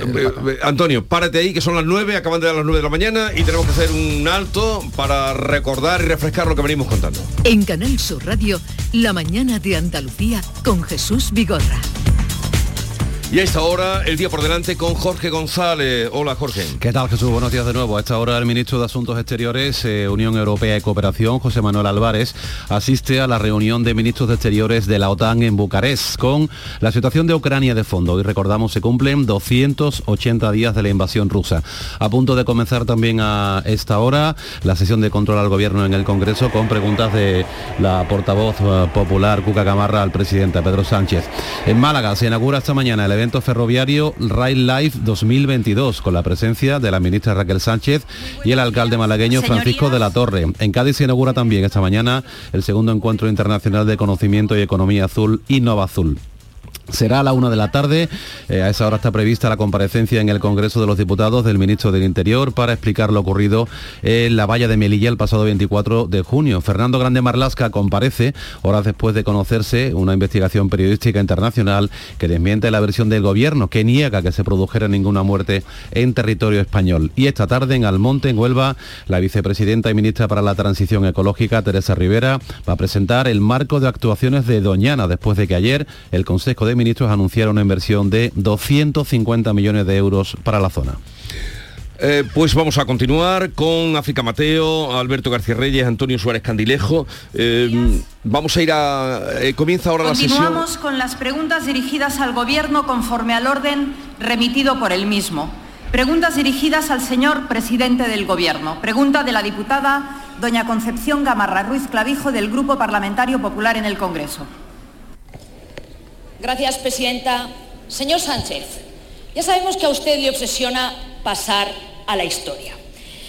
eh, Antonio, párate ahí, que son las 9, acaban de dar las 9 de la mañana y tenemos que hacer un alto para recordar y refrescar lo que venimos contando. En Canal Sur Radio, la mañana de Andalucía con Jesús Vigorra. Y a esta hora, el día por delante con Jorge González. Hola Jorge. ¿Qué tal Jesús? Buenos días de nuevo. A esta hora el ministro de Asuntos Exteriores, eh, Unión Europea y Cooperación, José Manuel Álvarez, asiste a la reunión de ministros de Exteriores de la OTAN en Bucarest con la situación de Ucrania de fondo. Y recordamos, se cumplen 280 días de la invasión rusa. A punto de comenzar también a esta hora la sesión de control al gobierno en el Congreso con preguntas de la portavoz eh, popular Cuca Camarra al presidente Pedro Sánchez. En Málaga se inaugura esta mañana el evento ferroviario Rail Life 2022 con la presencia de la ministra Raquel Sánchez y el alcalde malagueño Francisco de la Torre. En Cádiz se inaugura también esta mañana el segundo encuentro internacional de conocimiento y economía azul Innova Azul. Será a la una de la tarde. Eh, a esa hora está prevista la comparecencia en el Congreso de los Diputados del ministro del Interior para explicar lo ocurrido en la valla de Melilla el pasado 24 de junio. Fernando Grande Marlasca comparece horas después de conocerse una investigación periodística internacional que desmiente la versión del gobierno que niega que se produjera ninguna muerte en territorio español. Y esta tarde en Almonte, en Huelva, la vicepresidenta y ministra para la Transición Ecológica, Teresa Rivera, va a presentar el marco de actuaciones de Doñana después de que ayer el Consejo de ministros anunciaron una inversión de 250 millones de euros para la zona. Eh, pues vamos a continuar con África Mateo, Alberto García Reyes, Antonio Suárez Candilejo. Eh, vamos a ir a... Eh, comienza ahora la sesión. Continuamos con las preguntas dirigidas al Gobierno conforme al orden remitido por el mismo. Preguntas dirigidas al señor presidente del Gobierno. Pregunta de la diputada doña Concepción Gamarra Ruiz Clavijo del Grupo Parlamentario Popular en el Congreso. Gracias, Presidenta. Señor Sánchez, ya sabemos que a usted le obsesiona pasar a la historia.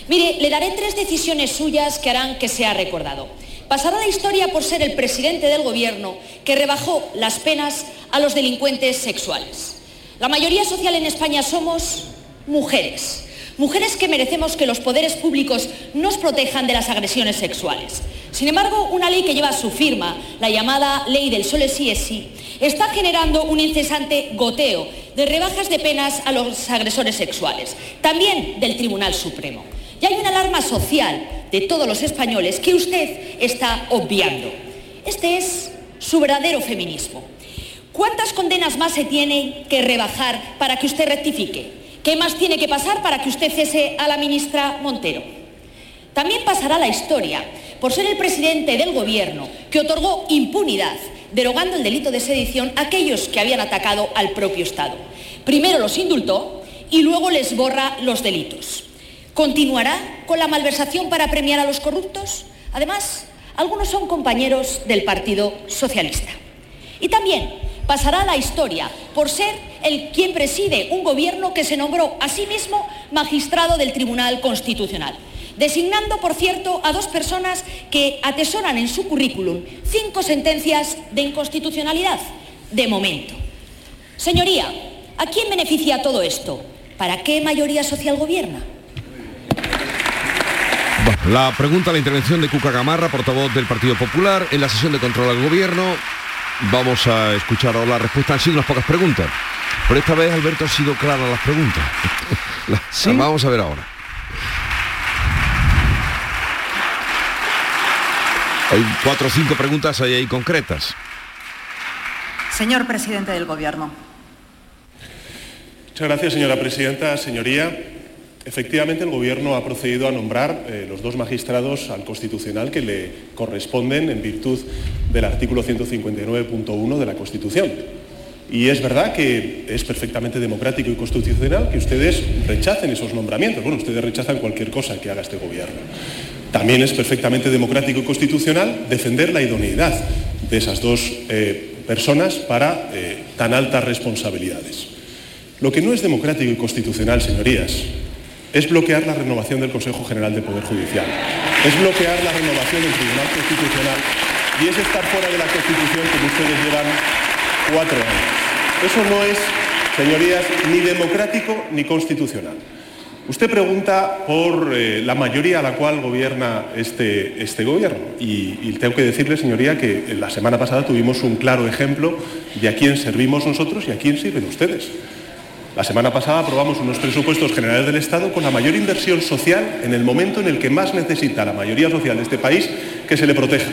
Mire, le daré tres decisiones suyas que harán que sea recordado. Pasará a la historia por ser el presidente del Gobierno que rebajó las penas a los delincuentes sexuales. La mayoría social en España somos mujeres. Mujeres que merecemos que los poderes públicos nos protejan de las agresiones sexuales. Sin embargo, una ley que lleva su firma, la llamada Ley del Sole sí es sí, está generando un incesante goteo de rebajas de penas a los agresores sexuales, también del Tribunal Supremo. Y hay una alarma social de todos los españoles que usted está obviando. Este es su verdadero feminismo. ¿Cuántas condenas más se tiene que rebajar para que usted rectifique? ¿Qué más tiene que pasar para que usted cese a la ministra Montero? También pasará la historia por ser el presidente del Gobierno que otorgó impunidad, derogando el delito de sedición a aquellos que habían atacado al propio Estado. Primero los indultó y luego les borra los delitos. ¿Continuará con la malversación para premiar a los corruptos? Además, algunos son compañeros del Partido Socialista. Y también pasará la historia por ser el quien preside un gobierno que se nombró a sí mismo magistrado del Tribunal Constitucional designando, por cierto, a dos personas que atesoran en su currículum cinco sentencias de inconstitucionalidad, de momento. Señoría, ¿a quién beneficia todo esto? ¿Para qué mayoría social gobierna? La pregunta, la intervención de Cuca Gamarra, portavoz del Partido Popular, en la sesión de control al gobierno. Vamos a escuchar ahora la respuesta. Han sido unas pocas preguntas. Pero esta vez, Alberto, ha sido clara las preguntas. ¿Sí? Vamos a ver ahora. Hay cuatro o cinco preguntas ahí, ahí concretas. Señor presidente del Gobierno. Muchas gracias, señora presidenta. Señoría, efectivamente el Gobierno ha procedido a nombrar eh, los dos magistrados al Constitucional que le corresponden en virtud del artículo 159.1 de la Constitución. Y es verdad que es perfectamente democrático y constitucional que ustedes rechacen esos nombramientos. Bueno, ustedes rechazan cualquier cosa que haga este Gobierno. También es perfectamente democrático y constitucional defender la idoneidad de esas dos eh, personas para eh, tan altas responsabilidades. Lo que no es democrático y constitucional, señorías, es bloquear la renovación del Consejo General del Poder Judicial, es bloquear la renovación del Tribunal Constitucional y es estar fuera de la Constitución como ustedes llevan cuatro años. Eso no es, señorías, ni democrático ni constitucional. Usted pregunta por eh, la mayoría a la cual gobierna este, este gobierno y, y, tengo que decirle, señoría, que la semana pasada tuvimos un claro ejemplo de a quién servimos nosotros y a quién sirven ustedes. La semana pasada aprobamos unos presupuestos generales del Estado con la mayor inversión social en el momento en el que más necesita la mayoría social de este país que se le proteja.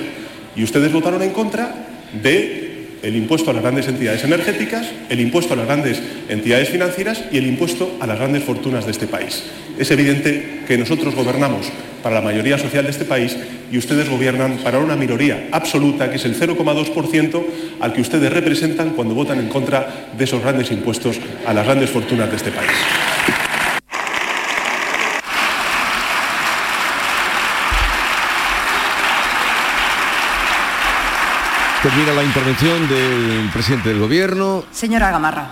Y ustedes votaron en contra de el impuesto a las grandes entidades energéticas, el impuesto a las grandes entidades financieras y el impuesto a las grandes fortunas de este país. Es evidente que nosotros gobernamos para la mayoría social de este país y ustedes gobiernan para una minoría absoluta, que es el 0,2% al que ustedes representan cuando votan en contra de esos grandes impuestos a las grandes fortunas de este país. Termina la intervención del presidente del gobierno. Señora Gamarra.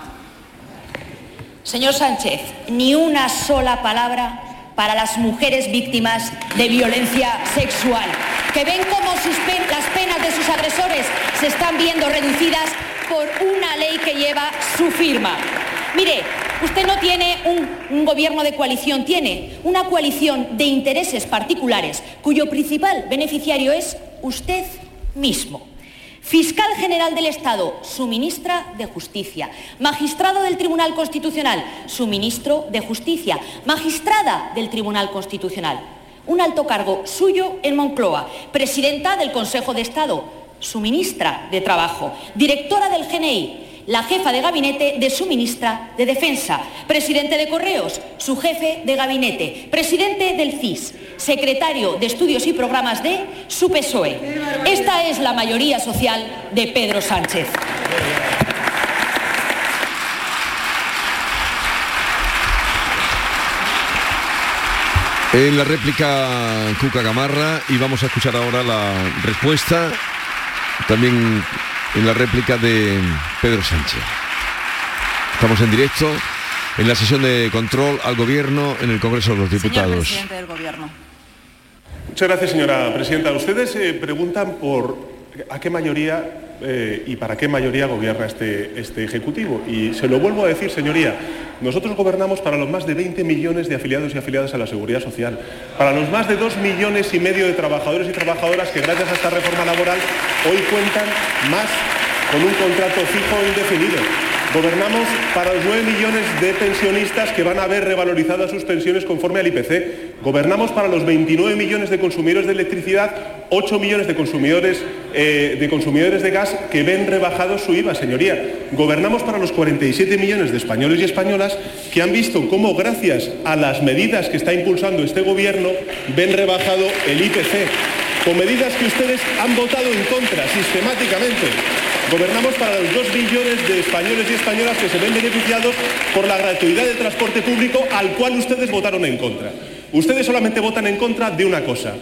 Señor Sánchez, ni una sola palabra para las mujeres víctimas de violencia sexual, que ven cómo las penas de sus agresores se están viendo reducidas por una ley que lleva su firma. Mire, usted no tiene un, un, gobierno de coalición, tiene una coalición de intereses particulares cuyo principal beneficiario es usted mismo. Fiscal General del Estado, su ministra de Justicia. Magistrado del Tribunal Constitucional, su ministro de Justicia. Magistrada del Tribunal Constitucional. Un alto cargo suyo en Moncloa. Presidenta del Consejo de Estado, su ministra de Trabajo. Directora del GNI, la jefa de gabinete de su ministra de Defensa, presidente de Correos, su jefe de gabinete, presidente del CIS, secretario de Estudios y Programas de su PSOE. Esta es la mayoría social de Pedro Sánchez. En la réplica Cuca Gamarra y vamos a escuchar ahora la respuesta también en la réplica de Pedro Sánchez. Estamos en directo en la sesión de control al gobierno en el Congreso de los Diputados. Señor presidente del gobierno. Muchas gracias, señora presidenta. Ustedes eh, preguntan por a qué mayoría eh, y para qué mayoría gobierna este, este Ejecutivo. Y se lo vuelvo a decir, señoría, nosotros gobernamos para los más de 20 millones de afiliados y afiliadas a la Seguridad Social, para los más de 2 millones y medio de trabajadores y trabajadoras que gracias a esta reforma laboral hoy cuentan más con un contrato fijo indefinido. Gobernamos para los 9 millones de pensionistas que van a ver revalorizadas sus pensiones conforme al IPC. Gobernamos para los 29 millones de consumidores de electricidad, 8 millones de consumidores, eh, de consumidores de gas que ven rebajado su IVA, señoría. Gobernamos para los 47 millones de españoles y españolas que han visto cómo gracias a las medidas que está impulsando este gobierno ven rebajado el IPC, con medidas que ustedes han votado en contra sistemáticamente. Gobernamos para los 2 millones de españoles y españolas que se ven beneficiados por la gratuidad del transporte público al cual ustedes votaron en contra. Ustedes solamente votan en contra de una cosa,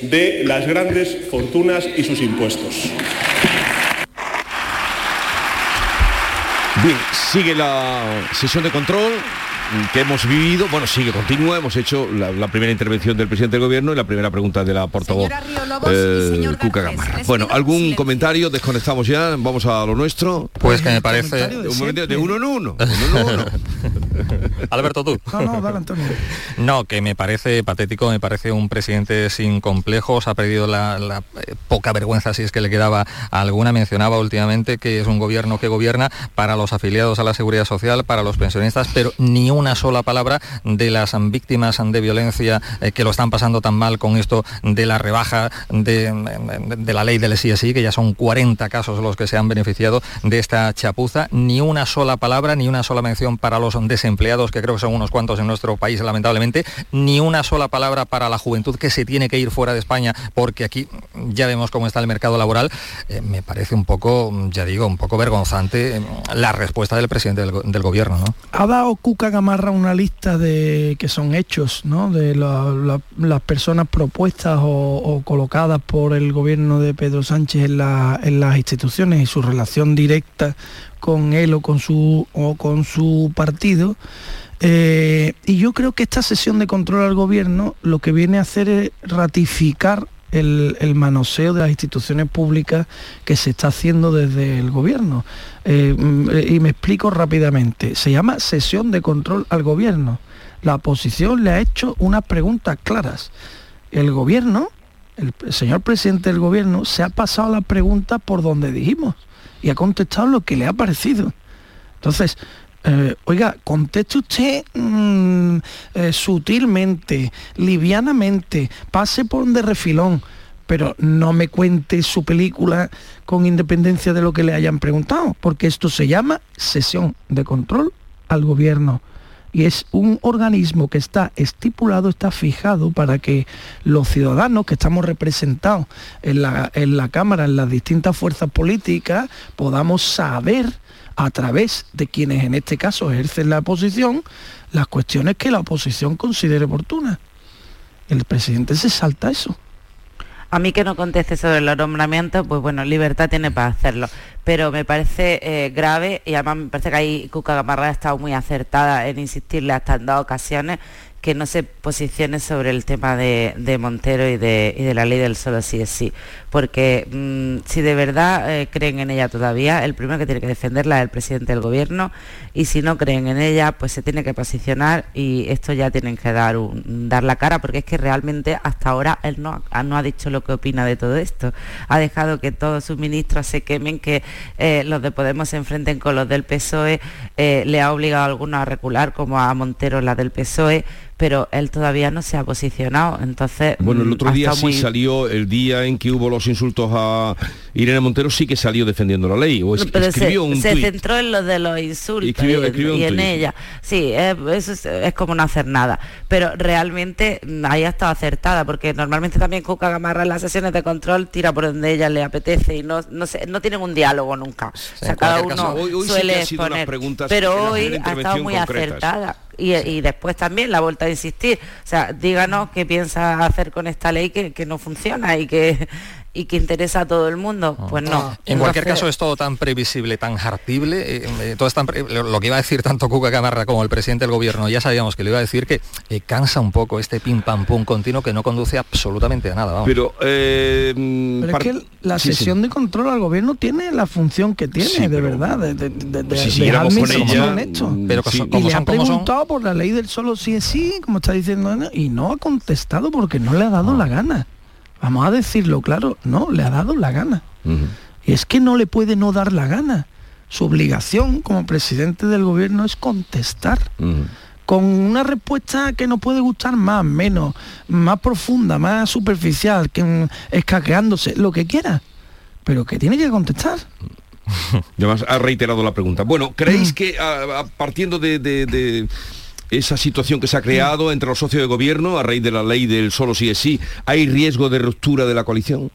de las grandes fortunas y sus impuestos. Bien, sigue la sesión de control que hemos vivido, bueno, sigue, continúa, hemos hecho la, la, primera intervención del presidente del gobierno y la primera pregunta de la portavoz eh, Cuca Gamarra. Bueno, ¿algún comentario? Desconectamos ya, vamos a lo nuestro. Pues que me parece... De, un momento, de uno en uno. uno, en uno. Alberto, tú. No, no, dale, Antonio. No, que me parece patético, me parece un presidente sin complejos, ha perdido la, la eh, poca vergüenza, si es que le quedaba alguna. Mencionaba últimamente que es un gobierno que gobierna para los afiliados a la seguridad social, para los pensionistas, pero ni un una sola palabra de las víctimas de violencia eh, que lo están pasando tan mal con esto de la rebaja de, de la ley del SISI, que ya son 40 casos los que se han beneficiado de esta chapuza. Ni una sola palabra, ni una sola mención para los desempleados, que creo que son unos cuantos en nuestro país, lamentablemente. Ni una sola palabra para la juventud que se tiene que ir fuera de España, porque aquí ya vemos cómo está el mercado laboral. Eh, me parece un poco, ya digo, un poco vergonzante eh, la respuesta del presidente del, gobierno. ¿no? Ha dado Gamarra una lista de que son hechos, ¿no? De la, la, las personas propuestas o, o, colocadas por el gobierno de Pedro Sánchez en, la, en, las instituciones y su relación directa con él o con su, o con su partido. Eh, y yo creo que esta sesión de control al gobierno lo que viene a hacer es ratificar el, el, manoseo de las instituciones públicas que se está haciendo desde el gobierno. Eh, y me explico rápidamente. Se llama sesión de control al gobierno. La oposición le ha hecho unas preguntas claras. El gobierno, el señor presidente del gobierno, se ha pasado la pregunta por donde dijimos y ha contestado lo que le ha parecido. Entonces, Eh, oiga, conteste usted mm, eh, sutilmente, livianamente, pase por de refilón, pero no me cuente su película con independencia de lo que le hayan preguntado, porque esto se llama sesión de control al gobierno. Y es un organismo que está estipulado, está fijado para que los ciudadanos que estamos representados en la, en la Cámara, en las distintas fuerzas políticas, podamos saber a través de quienes en este caso ejercen la oposición, las cuestiones que la oposición considere oportunas. El presidente se salta eso. A mí que no conteste sobre los nombramientos, pues bueno, libertad tiene para hacerlo. Pero me parece eh, grave y además me parece que ahí Cuca Gamarra ha estado muy acertada en insistirle hasta en dos ocasiones que no se posicione sobre el tema de, Montero y de, la ley del solo sí es porque mm, si de verdad eh, creen en ella todavía, el primero que tiene que defenderla es el presidente del gobierno y si no creen en ella, pues se tiene que posicionar y esto ya tienen que dar, dar la cara, porque es que realmente hasta ahora él no, no ha dicho lo que opina de todo esto, ha dejado que todos sus ministros se quemen, que eh, los de Podemos se enfrenten con los del PSOE, eh, le ha obligado a algunos a recular, como a Montero la del PSOE, pero él todavía no se ha posicionado. Entonces, bueno, el mm, otro día sí salió, el día en que hubo los insultos a Irene Montero, sí que salió defendiendo la ley. O escribió se, un se centró en lo de los insultos y, en ella. Sí, eso es, como no hacer nada. Pero realmente mm, ahí ha estado acertada, porque normalmente también Cuca Gamarra en las sesiones de control tira por donde ella le apetece y no, no, no tienen un diálogo nunca. O sea, cada uno suele exponer. Pero hoy ha estado muy acertada y, después también la vuelta a insistir. O sea, díganos qué piensa hacer con esta ley que, que no funciona y que y que interesa a todo el mundo, ah. pues no. En cualquier caso es todo tan previsible, tan hartible, eh, eh, todo es tan lo que iba a decir tanto Cuca Camarra como el presidente del gobierno, ya sabíamos que le iba a decir que eh, cansa un poco este pim pam pum continuo que no conduce absolutamente a nada. Pero, es que la sesión de control al gobierno tiene la función que tiene, de verdad, de, de, de, si ella, mm, Pero y le ha por la ley del solo sí es sí, como está diciendo, y no ha contestado porque no le ha dado ah. la gana. Vamos a decirlo claro, no, le ha dado la gana. Y es que no le puede no dar la gana. Su obligación como presidente del gobierno es contestar. Con una respuesta que nos puede gustar más, menos, más profunda, más superficial, que escaqueándose, lo que quiera. Pero que tiene que contestar. Además, ha reiterado la pregunta. Bueno, ¿creéis mm. que partiendo de esa situación que se ha creado entre los socios de gobierno a raíz de la ley del solo sí es sí, ¿hay riesgo de ruptura de la coalición?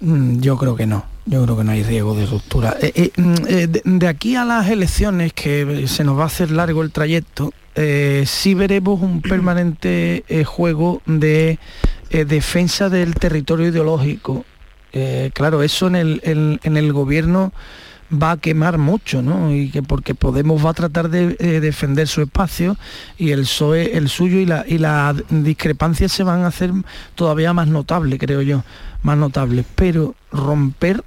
Mm, yo creo que no, yo creo que no hay riesgo de ruptura. Eh, eh, mm, eh, de, aquí a las elecciones, que se nos va a hacer largo el trayecto, sí veremos un permanente juego de defensa del territorio ideológico. Claro, eso en el, en el gobierno va a quemar mucho, ¿no? Y que porque Podemos va a tratar de eh, defender su espacio y el PSOE el suyo y la y las discrepancias se van a hacer todavía más notables, creo yo, más notables. Pero romper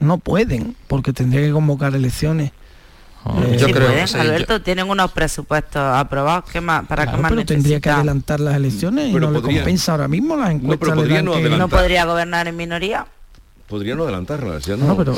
no pueden, porque tendría que convocar elecciones. Eh, yo creo que Alberto, tienen unos presupuestos aprobados ¿qué más, para que más pero tendría que adelantar las elecciones y no le compensa ahora mismo las encuestas. no podría gobernar en minoría podrían adelantarlas, ya no. pero,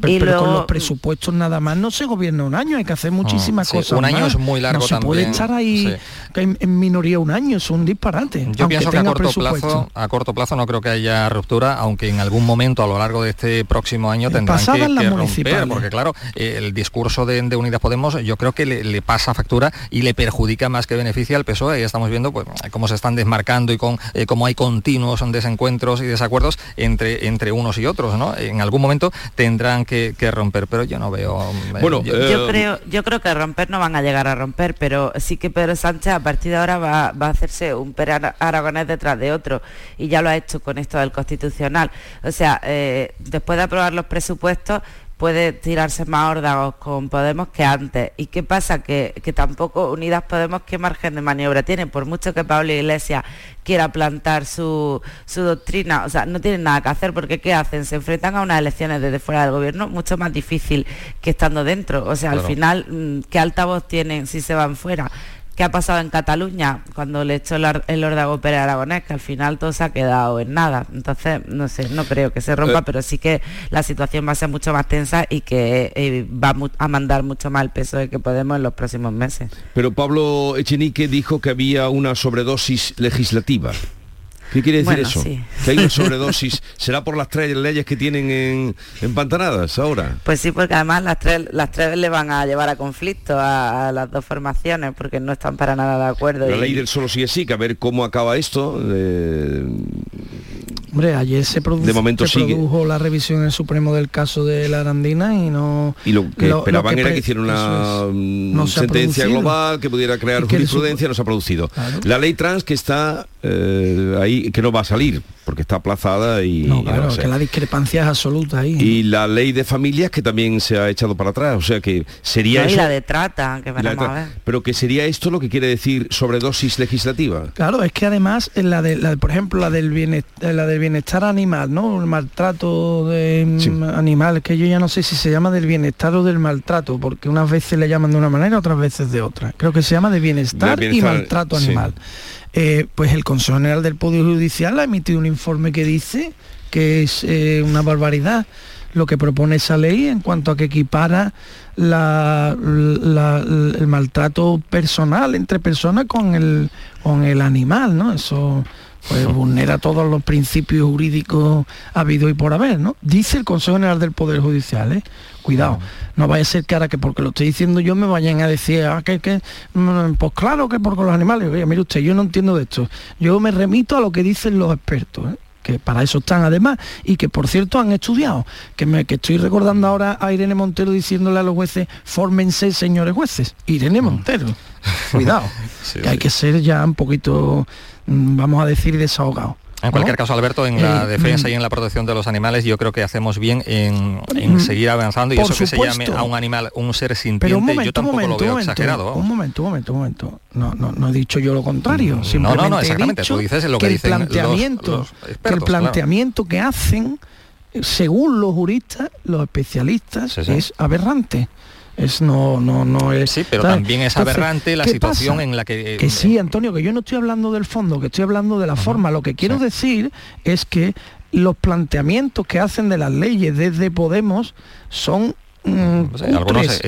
pero, con los presupuestos nada más no se gobierna un año, hay que hacer muchísimas cosas. Un año es muy largo no se puede estar ahí en, minoría un año, es un disparate. Yo pienso que a corto plazo, a corto plazo no creo que haya ruptura, aunque en algún momento a lo largo de este próximo año tendrán que, romper, porque claro, el discurso de, Unidas Podemos yo creo que le, pasa factura y le perjudica más que beneficia al PSOE. Y estamos viendo pues, cómo se están desmarcando y con eh, cómo hay continuos desencuentros y desacuerdos entre, entre unos y y otros, ¿no? En algún momento tendrán que, romper, pero yo no veo... Bueno, yo, eh, creo, yo creo que romper no van a llegar a romper, pero sí que Pedro Sánchez a partir de ahora va, a hacerse un per aragonés detrás de otro, y ya lo ha hecho con esto del constitucional. O sea, eh, después de aprobar los presupuestos, puede tirarse más órdagos con Podemos que antes. ¿Y qué pasa? Que, tampoco Unidas Podemos qué margen de maniobra tiene, por mucho que Pablo Iglesias quiera plantar su, doctrina, o sea, no tienen nada que hacer porque ¿qué hacen? Se enfrentan a unas elecciones desde fuera del gobierno mucho más difícil que estando dentro. O sea, al final, mm, ¿qué altavoz tienen si se van fuera? ¿Qué ha pasado en Cataluña cuando le echó el, el Pérez Aragonés? Que al final todo se ha quedado en nada. Entonces, no sé, no creo que se rompa, Eh. pero sí que la situación va a ser mucho más tensa y que eh, va a mandar mucho más el peso de que Podemos en los próximos meses. Pero Pablo Echenique dijo que había una sobredosis legislativa. ¿Qué quiere decir Bueno, eso? sí. Que hay una sobredosis. ¿Será por las tres leyes que tienen en, empantanadas ahora? Pues sí, porque además las tres, las tres le van a llevar a conflicto a, a las dos formaciones porque no están para nada de acuerdo. La y- ley del solo sí es sí, que a ver cómo acaba esto. eh, Hombre, ayer se, produ- De momento se sigue. produjo la revisión en el Supremo del caso de la Arandina y no... y lo que Lo- lo esperaban que era que hiciera una es. mm, No sentencia global que pudiera crear jurisprudencia, no se ha producido. Claro. La ley trans que está eh, ahí, que no va a salir, porque está aplazada y... No, claro, que la discrepancia es absoluta ahí. Y la ley de familias que también se ha echado para atrás, o sea que sería No, y eso... la de trata, que a ver. pero que sería esto lo que quiere decir sobredosis legislativa. Claro, es que además en la de, la- por ejemplo, la del bienestar, la del bienestar animal, ¿no? El maltrato de mm, Sí. animal, que yo ya no sé si se llama del bienestar o del maltrato, porque unas veces le llaman de una manera, otras veces de otra. Creo que se llama de bienestar, y maltrato sí. Eh, pues el Consejo General del Poder Judicial ha emitido un informe que dice que es eh, una barbaridad lo que propone esa ley en cuanto a que equipara el maltrato personal entre personas con el, con el animal, ¿no? Eso pues vulnera todos los principios jurídicos habido y por haber, ¿no? Dice el Consejo General del Poder Judicial, ¿eh? Cuidado, no vaya a ser que ahora que porque lo estoy diciendo yo me vayan a decir, ah, que, que, mm, pues claro que por con los animales. Oiga, mire usted, yo no entiendo de esto. Yo me remito a lo que dicen los expertos, ¿eh? que para eso están además y que por cierto han estudiado que me que estoy recordando ahora a Irene Montero diciéndole a los jueces fórmense señores jueces Irene Montero cuidado Sí, que hay que ser ya un poquito mm, vamos a decir desahogado En cualquier ¿no? caso, Alberto, en la Eh, defensa mm. y en la protección de los animales, yo creo que hacemos bien en, en Mm. seguir avanzando y eso que se llame supuesto. a un animal un ser sintiente, yo momento, un tampoco momento, lo veo exagerado. un momento, un momento, un momento. No, no, no he dicho yo lo contrario. Mm, no, Simplemente no, he exactamente, dicho tú dices lo que el dicen los- planteamiento, los que el claro. planteamiento que hacen, eh, según los juristas, los especialistas, Sí, sí. es aberrante. Es no, no, no es. Sí, pero ¿sabes? también es Entonces, aberrante la ¿qué situación pasa? en la que... Que sí, Antonio, que yo no estoy hablando del fondo, que estoy hablando de la forma. Lo que quiero sí. decir es que los planteamientos que hacen de las leyes desde Podemos son mm, cutres,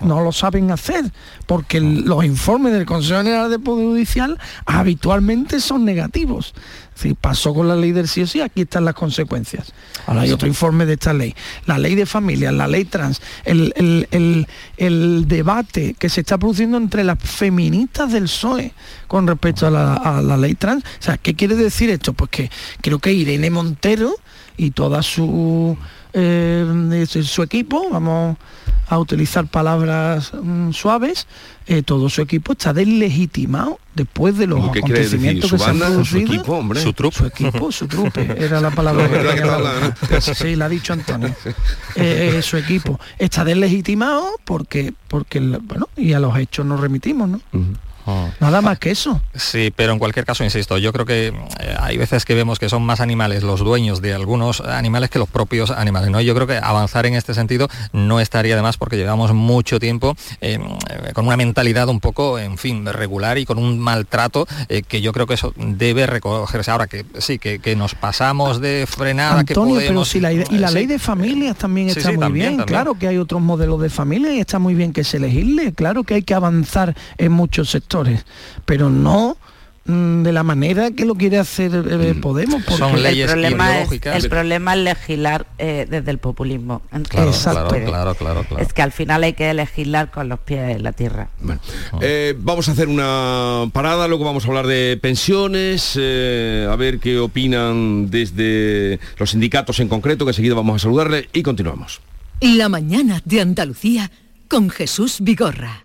no, lo saben hacer, porque el- los informes del Consejo General de Poder Judicial habitualmente son negativos. Si pasó con la ley del sí o sí, aquí están las consecuencias. Ahora hay otro informe de esta ley. La ley de familia, la ley trans, el, el- el- el debate que se está produciendo entre las feministas del PSOE con respecto a la, a la ley trans. O sea, ¿qué quiere decir esto? Pues que creo que Irene Montero y toda su, eh, su- equipo, vamos a utilizar palabras mm, suaves, eh, todo su equipo está deslegitimado después de los acontecimientos ¿Su que se han banda? ¿Su producido. equipo, hombre? Su trupe. Su equipo, su trupe, era la palabra que ¿Verdad que Sí, la ha dicho Antonio. Eh, eh, su equipo está deslegitimado porque, porque bueno, y a los hechos nos remitimos, ¿no? Oh. Nada más que eso. Sí, pero en cualquier caso, insisto, yo creo que eh, hay veces que vemos que son más animales los dueños de algunos animales que los propios animales, ¿no? Yo creo que avanzar en este sentido no estaría de más porque llevamos mucho tiempo eh, con una mentalidad un poco, en fin, regular y con un maltrato eh, que yo creo que eso debe recogerse. Ahora que sí, que, que nos pasamos de frenada, que Antonio, pero podemos... si la, y la Sí. ley de familias también Sí, está sí, muy también, bien. también. Claro que hay otros modelos de familia y está muy bien que se legisle. Claro que hay que avanzar en muchos sectores, pero no mm, de la manera que lo quiere hacer eh, Podemos. Porque Son leyes el problema es ideológicas. el problema es legislar eh, desde el populismo Claro, Exacto. claro, claro, claro, claro. es que al final hay que legislar con los pies en la tierra Bueno, eh, vamos a hacer una parada, luego vamos a hablar de pensiones, eh, a ver qué opinan desde los sindicatos en concreto, que enseguida vamos a saludarle y continuamos. La mañana de Andalucía con Jesús Vigorra.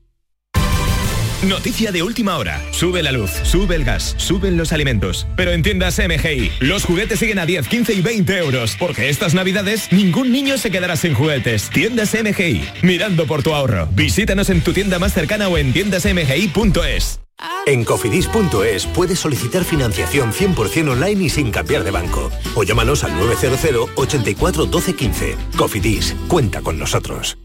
Noticia de última hora. Sube la luz, sube el gas, suben los alimentos. Pero en tiendas MGI, los juguetes siguen a 10, 15 y 20 euros. Porque estas navidades ningún niño se quedará sin juguetes. Tiendas MGI, mirando por tu ahorro. Visítanos en tu tienda más cercana o en tiendasmgi.es. En cofidis.es puedes solicitar financiación 100% online y sin cambiar de banco. O llámanos al 900 84 12 15. Cofidis, cuenta con nosotros.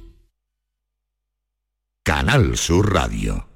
Canal Sur Radio.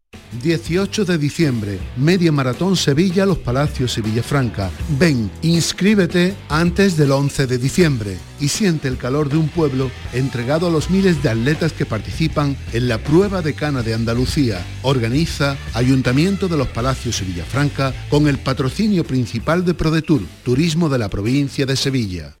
18 de diciembre, Media Maratón Sevilla, Los Palacios y Villafranca. Ven, inscríbete antes del 11 de diciembre y siente el calor de un pueblo entregado a los miles de atletas que participan en la prueba de cana de Andalucía. Organiza Ayuntamiento de Los Palacios y Villafranca con el patrocinio principal de ProDetour, Turismo de la provincia de Sevilla.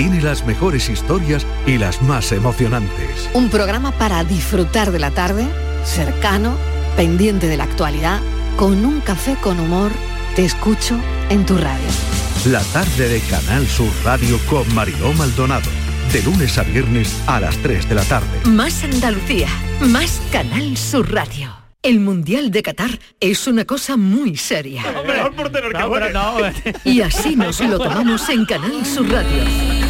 tiene las mejores historias y las más emocionantes. Un programa para disfrutar de la tarde, cercano, pendiente de la actualidad, con un café con humor, te escucho en tu radio. La tarde de Canal Sur Radio con Mariló Maldonado. De lunes a viernes a las 3 de la tarde. Más Andalucía, más Canal Sur Radio. El Mundial de Qatar es una cosa muy seria. Y así nos lo tomamos en Canal Sur Radio.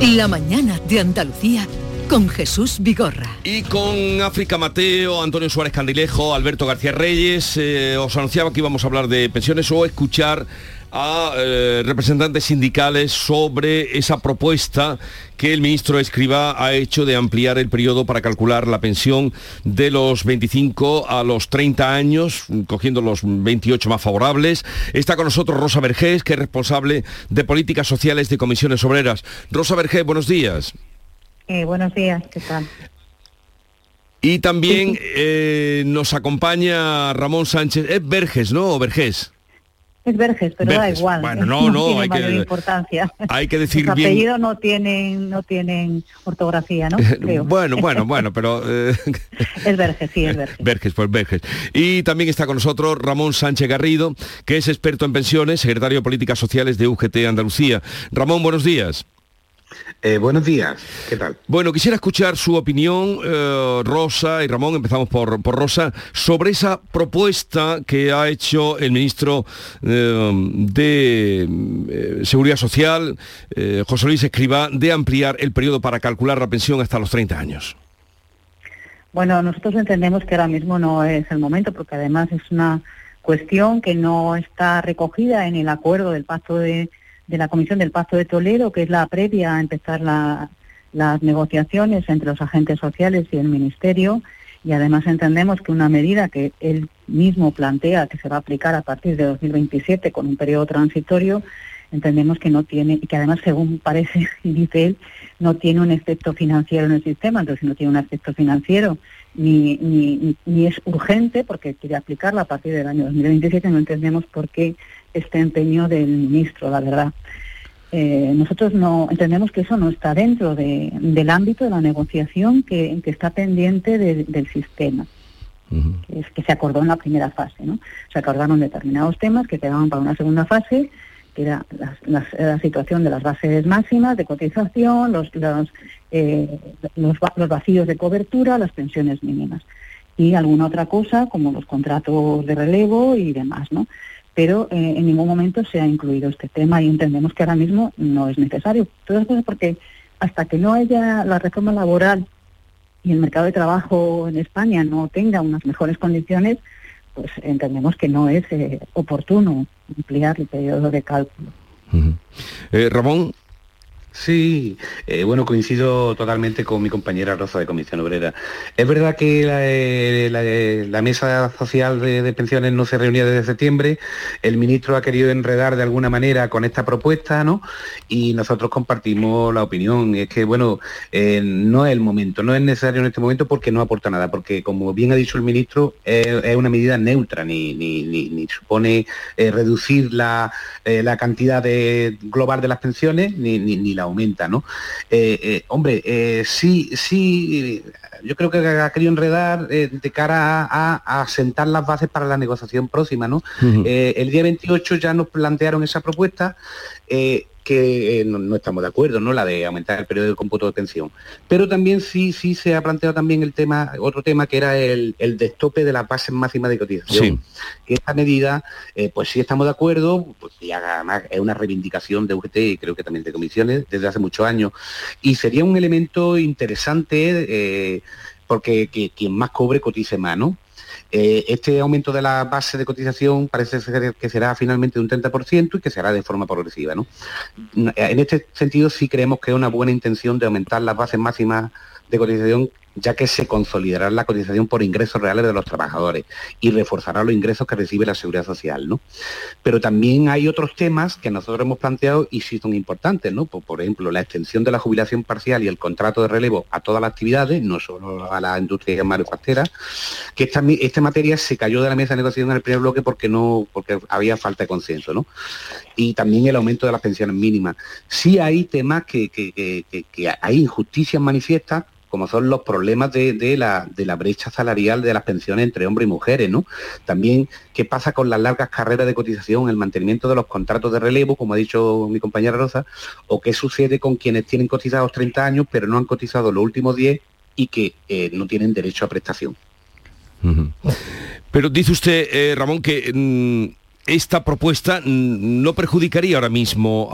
La mañana de Andalucía con Jesús Vigorra. Y con África Mateo, Antonio Suárez Candilejo, Alberto García Reyes, eh, os anunciaba que íbamos a hablar de pensiones o escuchar a eh, representantes sindicales sobre esa propuesta que el ministro Escriba ha hecho de ampliar el periodo para calcular la pensión de los 25 a los 30 años, cogiendo los 28 más favorables. Está con nosotros Rosa Vergés, que es responsable de políticas sociales de comisiones obreras. Rosa Vergés, buenos días. Eh, buenos días, ¿qué tal? Y también eh, nos acompaña Ramón Sánchez, es Verges, ¿no? ¿O Vergés? Es Verges, pero da igual. Bueno, no, no, hay que- importancia. Hay que decir Los bien... apellidos no tienen, no tienen ortografía, ¿no? Creo. Bueno, bueno, bueno, pero... eh, Es Verges, sí, es Verges. Verges, pues Verges. Y también está con nosotros Ramón Sánchez Garrido, que es experto en pensiones, secretario de Políticas Sociales de UGT Andalucía. Ramón, buenos días. Eh, buenos días, ¿qué tal? Bueno, quisiera escuchar su opinión, eh, Rosa y Ramón, empezamos por, por, Rosa, sobre esa propuesta que ha hecho el ministro eh, de Seguridad Social, José Luis Escriba, de ampliar el periodo para calcular la pensión hasta los 30 años. Bueno, nosotros entendemos que ahora mismo no es el momento, porque además es una cuestión que no está recogida en el acuerdo del pacto de de la Comisión del Pacto de Toledo, que es la previa a empezar las negociaciones entre los agentes sociales y el Ministerio. Y además entendemos que una medida que él mismo plantea que se va a aplicar a partir de 2027 con un periodo transitorio, entendemos que no tiene, y que además, según parece y dice él, no tiene un efecto financiero en el sistema. Entonces, no tiene un efecto financiero ni, ni, ni es urgente, porque quiere aplicarla a partir del año 2027, no entendemos por qué este empeño del ministro, la verdad. Eh, nosotros no entendemos que eso no está dentro del ámbito de la negociación que, que está pendiente del sistema, que, es, que se acordó en la primera fase. ¿no? Se acordaron determinados temas que quedaban para una segunda fase, que era la, situación de las bases máximas de cotización, los, los, eh, los, los vacíos de cobertura, las pensiones mínimas y alguna otra cosa como los contratos de relevo y demás, ¿no? Pero eh, en ningún momento se ha incluido este tema y entendemos que ahora mismo no es necesario. Todo esto es porque hasta que no haya la reforma laboral y el mercado de trabajo en España no tenga unas mejores condiciones, pues entendemos que no es eh, oportuno ampliar el periodo de cálculo. Eh, Ramón, Sí, eh, bueno, coincido totalmente con mi compañera Rosa de Comisión Obrera. Es verdad que la, eh, mesa social de, pensiones no se reunía desde septiembre, el ministro ha querido enredar de alguna manera con esta propuesta, ¿no? Y nosotros compartimos la opinión, es que, bueno, eh, no es el momento, no es necesario en este momento porque no aporta nada, porque como bien ha dicho el ministro, es, una medida neutra, ni, ni, supone reducir la, cantidad de, global de las pensiones, ni, ni la aumenta, ¿no? Eh, eh, hombre, eh, sí, sí, yo creo que ha querido enredar de cara a, sentar las bases para la negociación próxima, ¿no? el día 28 ya nos plantearon esa propuesta que eh, no, estamos de acuerdo, ¿no? La de aumentar el periodo de cómputo de pensión. Pero también sí, sí se ha planteado también el tema, otro tema que era el, el destope de la base máxima de cotización. Que esta medida, eh, pues sí estamos de acuerdo, pues, y además es una reivindicación de UGT y creo que también de comisiones desde hace muchos años. Y sería un elemento interesante eh, porque quien más cobre cotice más, ¿no? Eh, este aumento de la base de cotización parece ser que será finalmente de un 30% y que será de forma progresiva. En este sentido sí creemos que es una buena intención de aumentar las bases máximas de cotización ya que se consolidará la cotización por ingresos reales de los trabajadores y reforzará los ingresos que recibe la seguridad social, ¿no? Pero también hay otros temas que nosotros hemos planteado y sí son importantes, ¿no? Por, ejemplo, la extensión de la jubilación parcial y el contrato de relevo a todas las actividades, no solo a la industria manufacturera, que esta, materia se cayó de la mesa de negociación en el primer bloque porque no, porque había falta de consenso, ¿no? Y también el aumento de las pensiones mínimas. Sí hay temas que hay injusticias manifiestas como son los problemas de, la, de, la, brecha salarial de las pensiones entre hombres y mujeres, ¿no? También qué pasa con las largas carreras de cotización, el mantenimiento de los contratos de relevo, como ha dicho mi compañera Rosa, o qué sucede con quienes tienen cotizados 30 años pero no han cotizado los últimos 10 y que eh, no tienen derecho a prestación. Pero dice usted, eh, Ramón, que mm, esta propuesta no perjudicaría ahora mismo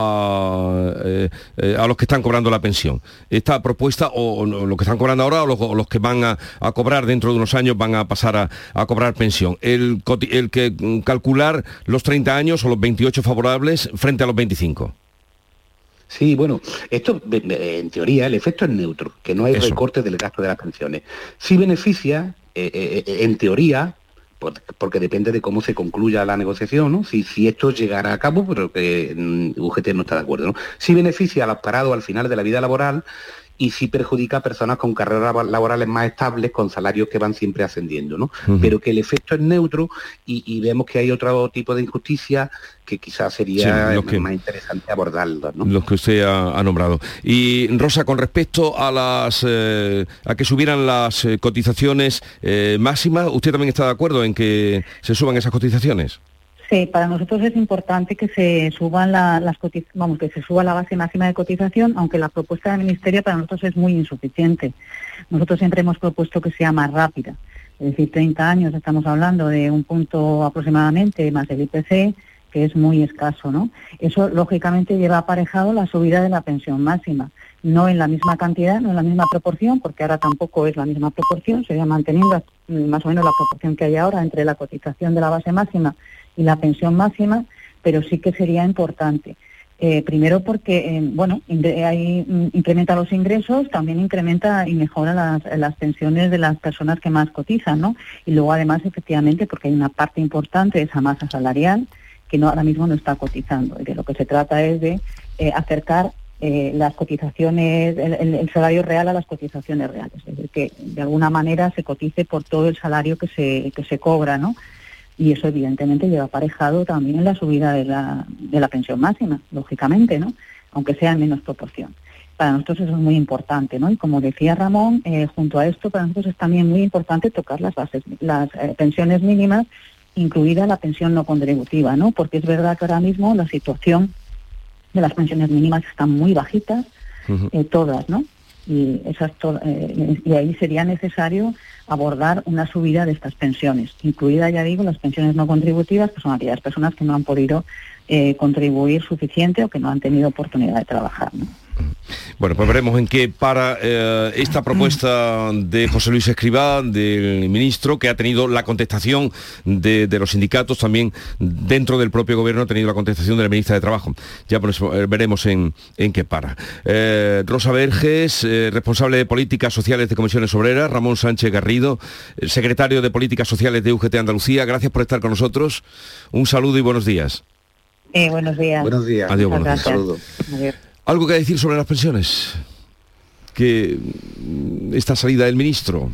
eh, eh, a, los que están cobrando la pensión. Esta propuesta, o, los que están cobrando ahora, o los, que van a, cobrar dentro de unos años, van a pasar a, cobrar pensión. El, el, que mm, calcular los 30 años o los 28 favorables frente a los 25. Sí, bueno, esto en teoría el efecto es neutro, que no hay recorte del gasto de las pensiones. Sí beneficia, eh, en teoría, porque depende de cómo se concluya la negociación, ¿no? Si, esto llegara a cabo, pero que mm, UGT no está de acuerdo, ¿no? Si beneficia a los parados al final de la vida laboral y sí perjudica a personas con carreras laborales más estables, con salarios que van siempre ascendiendo, ¿no? Pero que el efecto es neutro y, vemos que hay otro tipo de injusticia que quizás sería más interesante abordarlo. ¿no? Los que usted ha, nombrado. Y Rosa, con respecto a las eh, a que subieran las eh, cotizaciones eh, máximas, ¿usted también está de acuerdo en que se suban esas cotizaciones? Sí, para nosotros es importante que se suban la, vamos, que se suba la base máxima de cotización, aunque la propuesta del Ministerio para nosotros es muy insuficiente. Nosotros siempre hemos propuesto que sea más rápida. Es decir, 30 años estamos hablando de un punto aproximadamente más del IPC, que es muy escaso, ¿no? Eso lógicamente lleva aparejado la subida de la pensión máxima, no en la misma cantidad, no en la misma proporción, porque ahora tampoco es la misma proporción, sería manteniendo mm, más o menos la proporción que hay ahora entre la cotización de la base máxima y la pensión máxima, pero sí que sería importante. Eh, primero porque, eh, bueno, mm, incrementa los ingresos, también incrementa y mejora las, las pensiones de las personas que más cotizan, ¿no? Y luego además, efectivamente, porque hay una parte importante de esa masa salarial que no ahora mismo no está cotizando. Y de lo que se trata es de eh, acercar eh, las cotizaciones, el, salario real a las cotizaciones reales. Es decir, que de alguna manera se cotice por todo el salario que se, que se cobra, ¿no? Y eso evidentemente lleva aparejado también la subida de la, de la pensión máxima, lógicamente, ¿no? Aunque sea en menos proporción. Para nosotros eso es muy importante, ¿no? Y como decía Ramón, eh, junto a esto, para nosotros es también muy importante tocar las bases, las eh, pensiones mínimas, incluida la pensión no contributiva, ¿no? Porque es verdad que ahora mismo la situación de las pensiones mínimas están muy bajitas, eh, todas, ¿no? Y, esas to- eh, y ahí sería necesario abordar una subida de estas pensiones, incluida, ya digo, las pensiones no contributivas, que son aquellas personas que no han podido eh, contribuir suficiente o que no han tenido oportunidad de trabajar. ¿no? Bueno, pues veremos en qué para eh, esta propuesta de José Luis Escribá, del ministro, que ha tenido la contestación de, de los sindicatos, también dentro del propio gobierno ha tenido la contestación de la ministra de Trabajo. Ya por eso, eh, veremos en, en qué para. Eh, Rosa Verges, eh, responsable de Políticas Sociales de Comisiones Obreras, Ramón Sánchez Garrido, secretario de Políticas Sociales de UGT Andalucía, gracias por estar con nosotros. Un saludo y buenos días. Eh, buenos días. Buenos días. Adiós, buenos días. gracias. Adiós. ¿Algo que decir sobre las pensiones? Que mm, esta salida del ministro.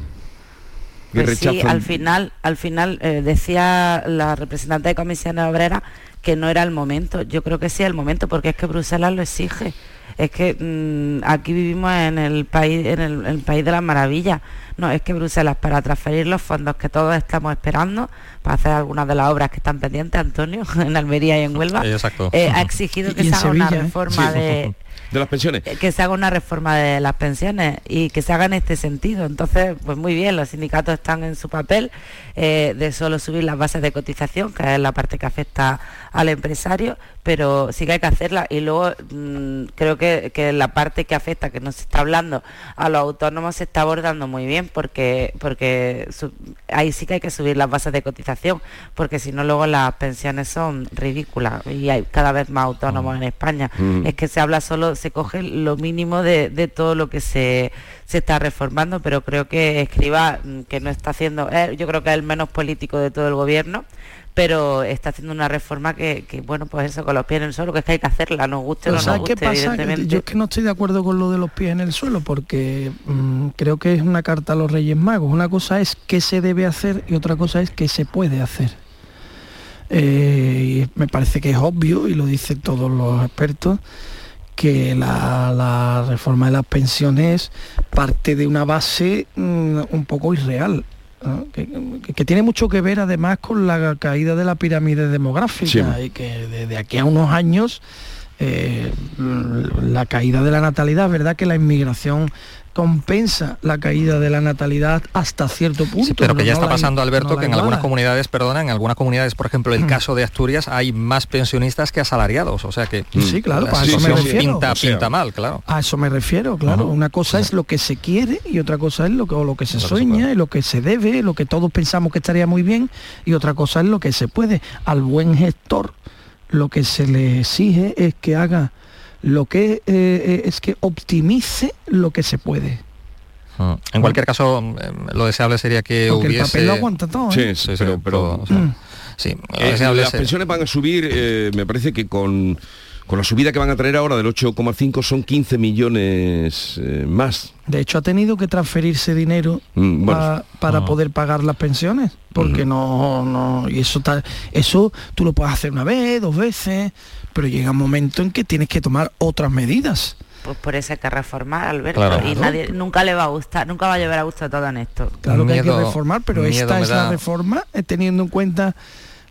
Que Pues sí, al final, al final eh, decía la representante de comisiones obreras que no era el momento. Yo creo que sí es el momento porque es que Bruselas lo exige. Es que mm, aquí vivimos en el país, en el, el país de las maravillas. No, es que Bruselas para transferir los fondos que todos estamos esperando para hacer algunas de las obras que están pendientes, Antonio, en Almería y en Huelva, Exacto. eh, ha exigido que se haga una ¿eh? reforma Sí. de de las pensiones. que se haga una reforma de las pensiones y que se haga en este sentido. Entonces, pues muy bien, los sindicatos están en su papel eh, de solo subir las bases de cotización, que es la parte que afecta al empresario, pero sí que hay que hacerla. Y luego mm, creo que, que la parte que afecta, que no se está hablando a los autónomos, se está abordando muy bien, porque, porque su- ahí sí que hay que subir las bases de cotización, porque si no luego las pensiones son ridículas y hay cada vez más autónomos en España. Mm. Es que se habla solo, se coge lo mínimo de, de todo lo que se, se está reformando, pero creo que Escriba, mm, que no está haciendo, eh, yo creo que es el menos político de todo el gobierno, pero está haciendo una reforma que, que, bueno, pues eso, con los pies en el suelo, que es que hay que hacerla, nos guste o no nos ¿sabes qué guste, pasa? Yo es que no estoy de acuerdo con lo de los pies en el suelo, porque mm, creo que es una carta a los Reyes Magos. Una cosa es qué se debe hacer y otra cosa es qué se puede hacer. Eh, y me parece que es obvio, y lo dicen todos los expertos, que la, la reforma de las pensiones parte de una base mm, un poco irreal. Que, que- que tiene mucho que ver además con la caída de la pirámide demográfica Sí. y que desde aquí a unos años eh, la caída de la natalidad, es verdad que la inmigración compensa la caída de la natalidad hasta cierto punto. Sí, pero que ya no está pasando, Alberto, no que en algunas comunidades, perdona, en algunas comunidades, por ejemplo, Mm. el caso de Asturias, hay más pensionistas que asalariados. O sea que Sí, claro, la a eso me situación refiero. pinta, O sea, pinta mal, claro. A eso me refiero, claro. Ajá. Una cosa es lo que se quiere y otra cosa es lo que, o lo que se sueña y lo que se debe, lo que todos pensamos que estaría muy bien y otra cosa es lo que se puede. Al buen gestor lo que se le exige es que haga lo que eh, eh, es que optimice lo que se puede. Mm. En cualquier caso, eh, lo deseable sería que Porque el papel lo aguanta todo, ¿eh? Sí, sí, pero, pero- todo, o sea, Mm. sí, lo Eh, deseable las es- pensiones van a subir, eh, me parece que con, con la subida que van a traer ahora del 8,5 son 15 millones eh, más. De hecho ha tenido que transferirse dinero Mm, bueno, pa- para poder pagar las pensiones, porque no, no, y eso ta- eso tú lo puedes hacer una vez, dos veces, pero llega un momento en que tienes que tomar otras medidas. Pues por eso hay que reformar, Alberto. Claro. Y nadie, nunca le va a gustar, nunca va a llevar a gusto todo en esto. Claro que hay que reformar, pero esta es la reforma eh, teniendo en cuenta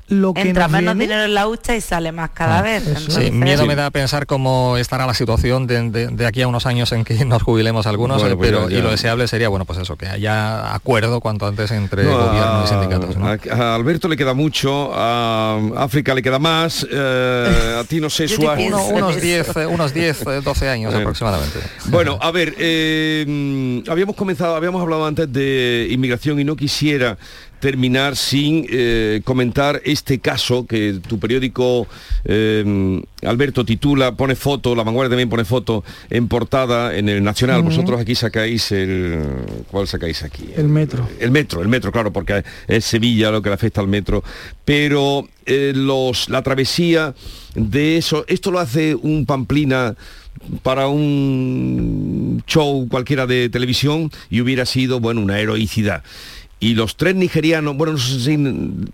lo que Entra nos menos viene- dinero en la hucha y sale más cada vez. Sí, miedo me da pensar cómo estará la situación de, de- de aquí a unos años en que nos jubilemos algunos, Bueno, eh, pues pero ya- y lo deseable sería, bueno, pues eso, que haya acuerdo cuanto antes entre No, gobierno a- y sindicatos. ¿no? A, a Alberto le queda mucho, a África le queda más, eh, a ti no sé, Suárez. Uno- unos 10, eh, unos 10, eh, 12 años Bueno. aproximadamente. Bueno, a ver, eh, mm, habíamos comenzado, habíamos hablado antes de inmigración y no quisiera terminar sin eh, comentar este caso que tu periódico eh, Alberto titula, pone foto, La Vanguardia también pone foto en portada en el Nacional. Vosotros aquí sacáis el ¿cuál sacáis aquí? el metro. El metro, el metro, claro, porque es Sevilla lo que le afecta al metro. Pero eh, los, la travesía de eso, esto lo hace un Pamplina para un show cualquiera de televisión y hubiera sido, bueno, una heroicidad. Y los tres nigerianos, bueno, no sé si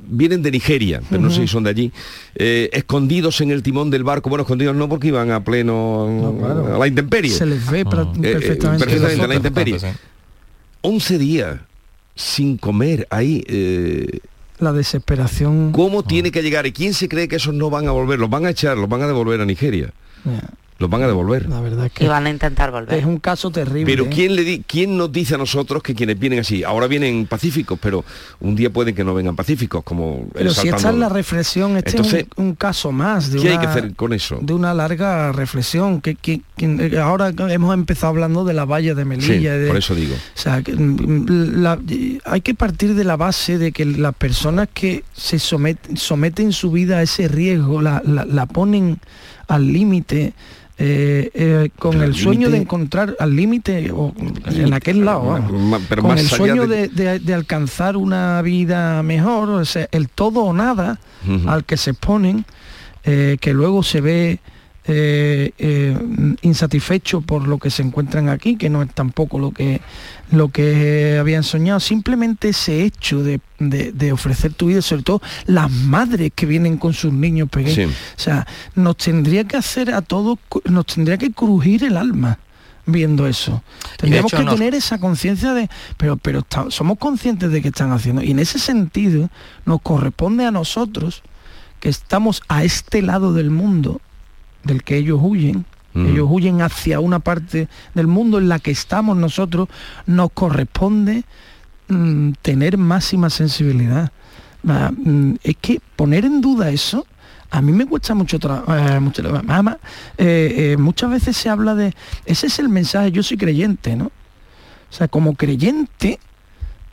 vienen de Nigeria, pero no sé si son de allí, eh, escondidos en el timón del barco, bueno, escondidos no porque iban a pleno a la intemperie. Se les ve pra- Eh, eh, perfectamente. perfectamente, a la intemperie. 11 días sin comer ahí. eh, La desesperación. ¿Cómo tiene que llegar? ¿Y quién se cree que esos no van a volver? Los van a echar, los van a devolver a Nigeria. Los van a devolver. La verdad es Y van a intentar volver. es un caso terrible. Pero ¿eh? ¿quién, le di- ¿quién nos dice a nosotros que quienes vienen así? Ahora vienen pacíficos, pero un día pueden que no vengan pacíficos, como Pero el si esta es la reflexión, este Entonces, es un, un caso más de ¿Qué hay una, que hacer con eso? de una larga reflexión. Que, que- que- eh, ahora hemos empezado hablando de la valla de Sí, Melilla. de- por eso digo. O sea, que, mm, la- hay que partir de la base de que las personas que se someten, someten su vida a ese riesgo, la, la- la ponen al límite, eh, eh, con el sueño de encontrar al límite o en aquel lado, vamos, Ma- pero con el sueño de- de, de- de alcanzar una vida mejor, o sea, el todo o nada al que se exponen, eh, que luego se ve eh, eh, insatisfecho por lo que se encuentran aquí, que no es tampoco lo que, lo que habían soñado, simplemente ese hecho de, de- de ofrecer tu vida, sobre todo las madres que vienen con sus niños pequeños, Sí. o sea, nos tendría que hacer a todos, nos tendría que crujir el alma viendo eso. Tendríamos hecho que nos- tener esa conciencia de, pero, pero está- somos conscientes de que están haciendo. Y en ese sentido nos corresponde a nosotros, que estamos a este lado del mundo, del que ellos huyen, Mm. ellos huyen hacia una parte del mundo en la que estamos nosotros, nos corresponde mm, tener máxima sensibilidad. Ah, mm, es que poner en duda eso, a mí me cuesta mucho trabajo. muchas veces se habla de, ese es el mensaje, yo soy creyente, ¿no? O sea, como creyente,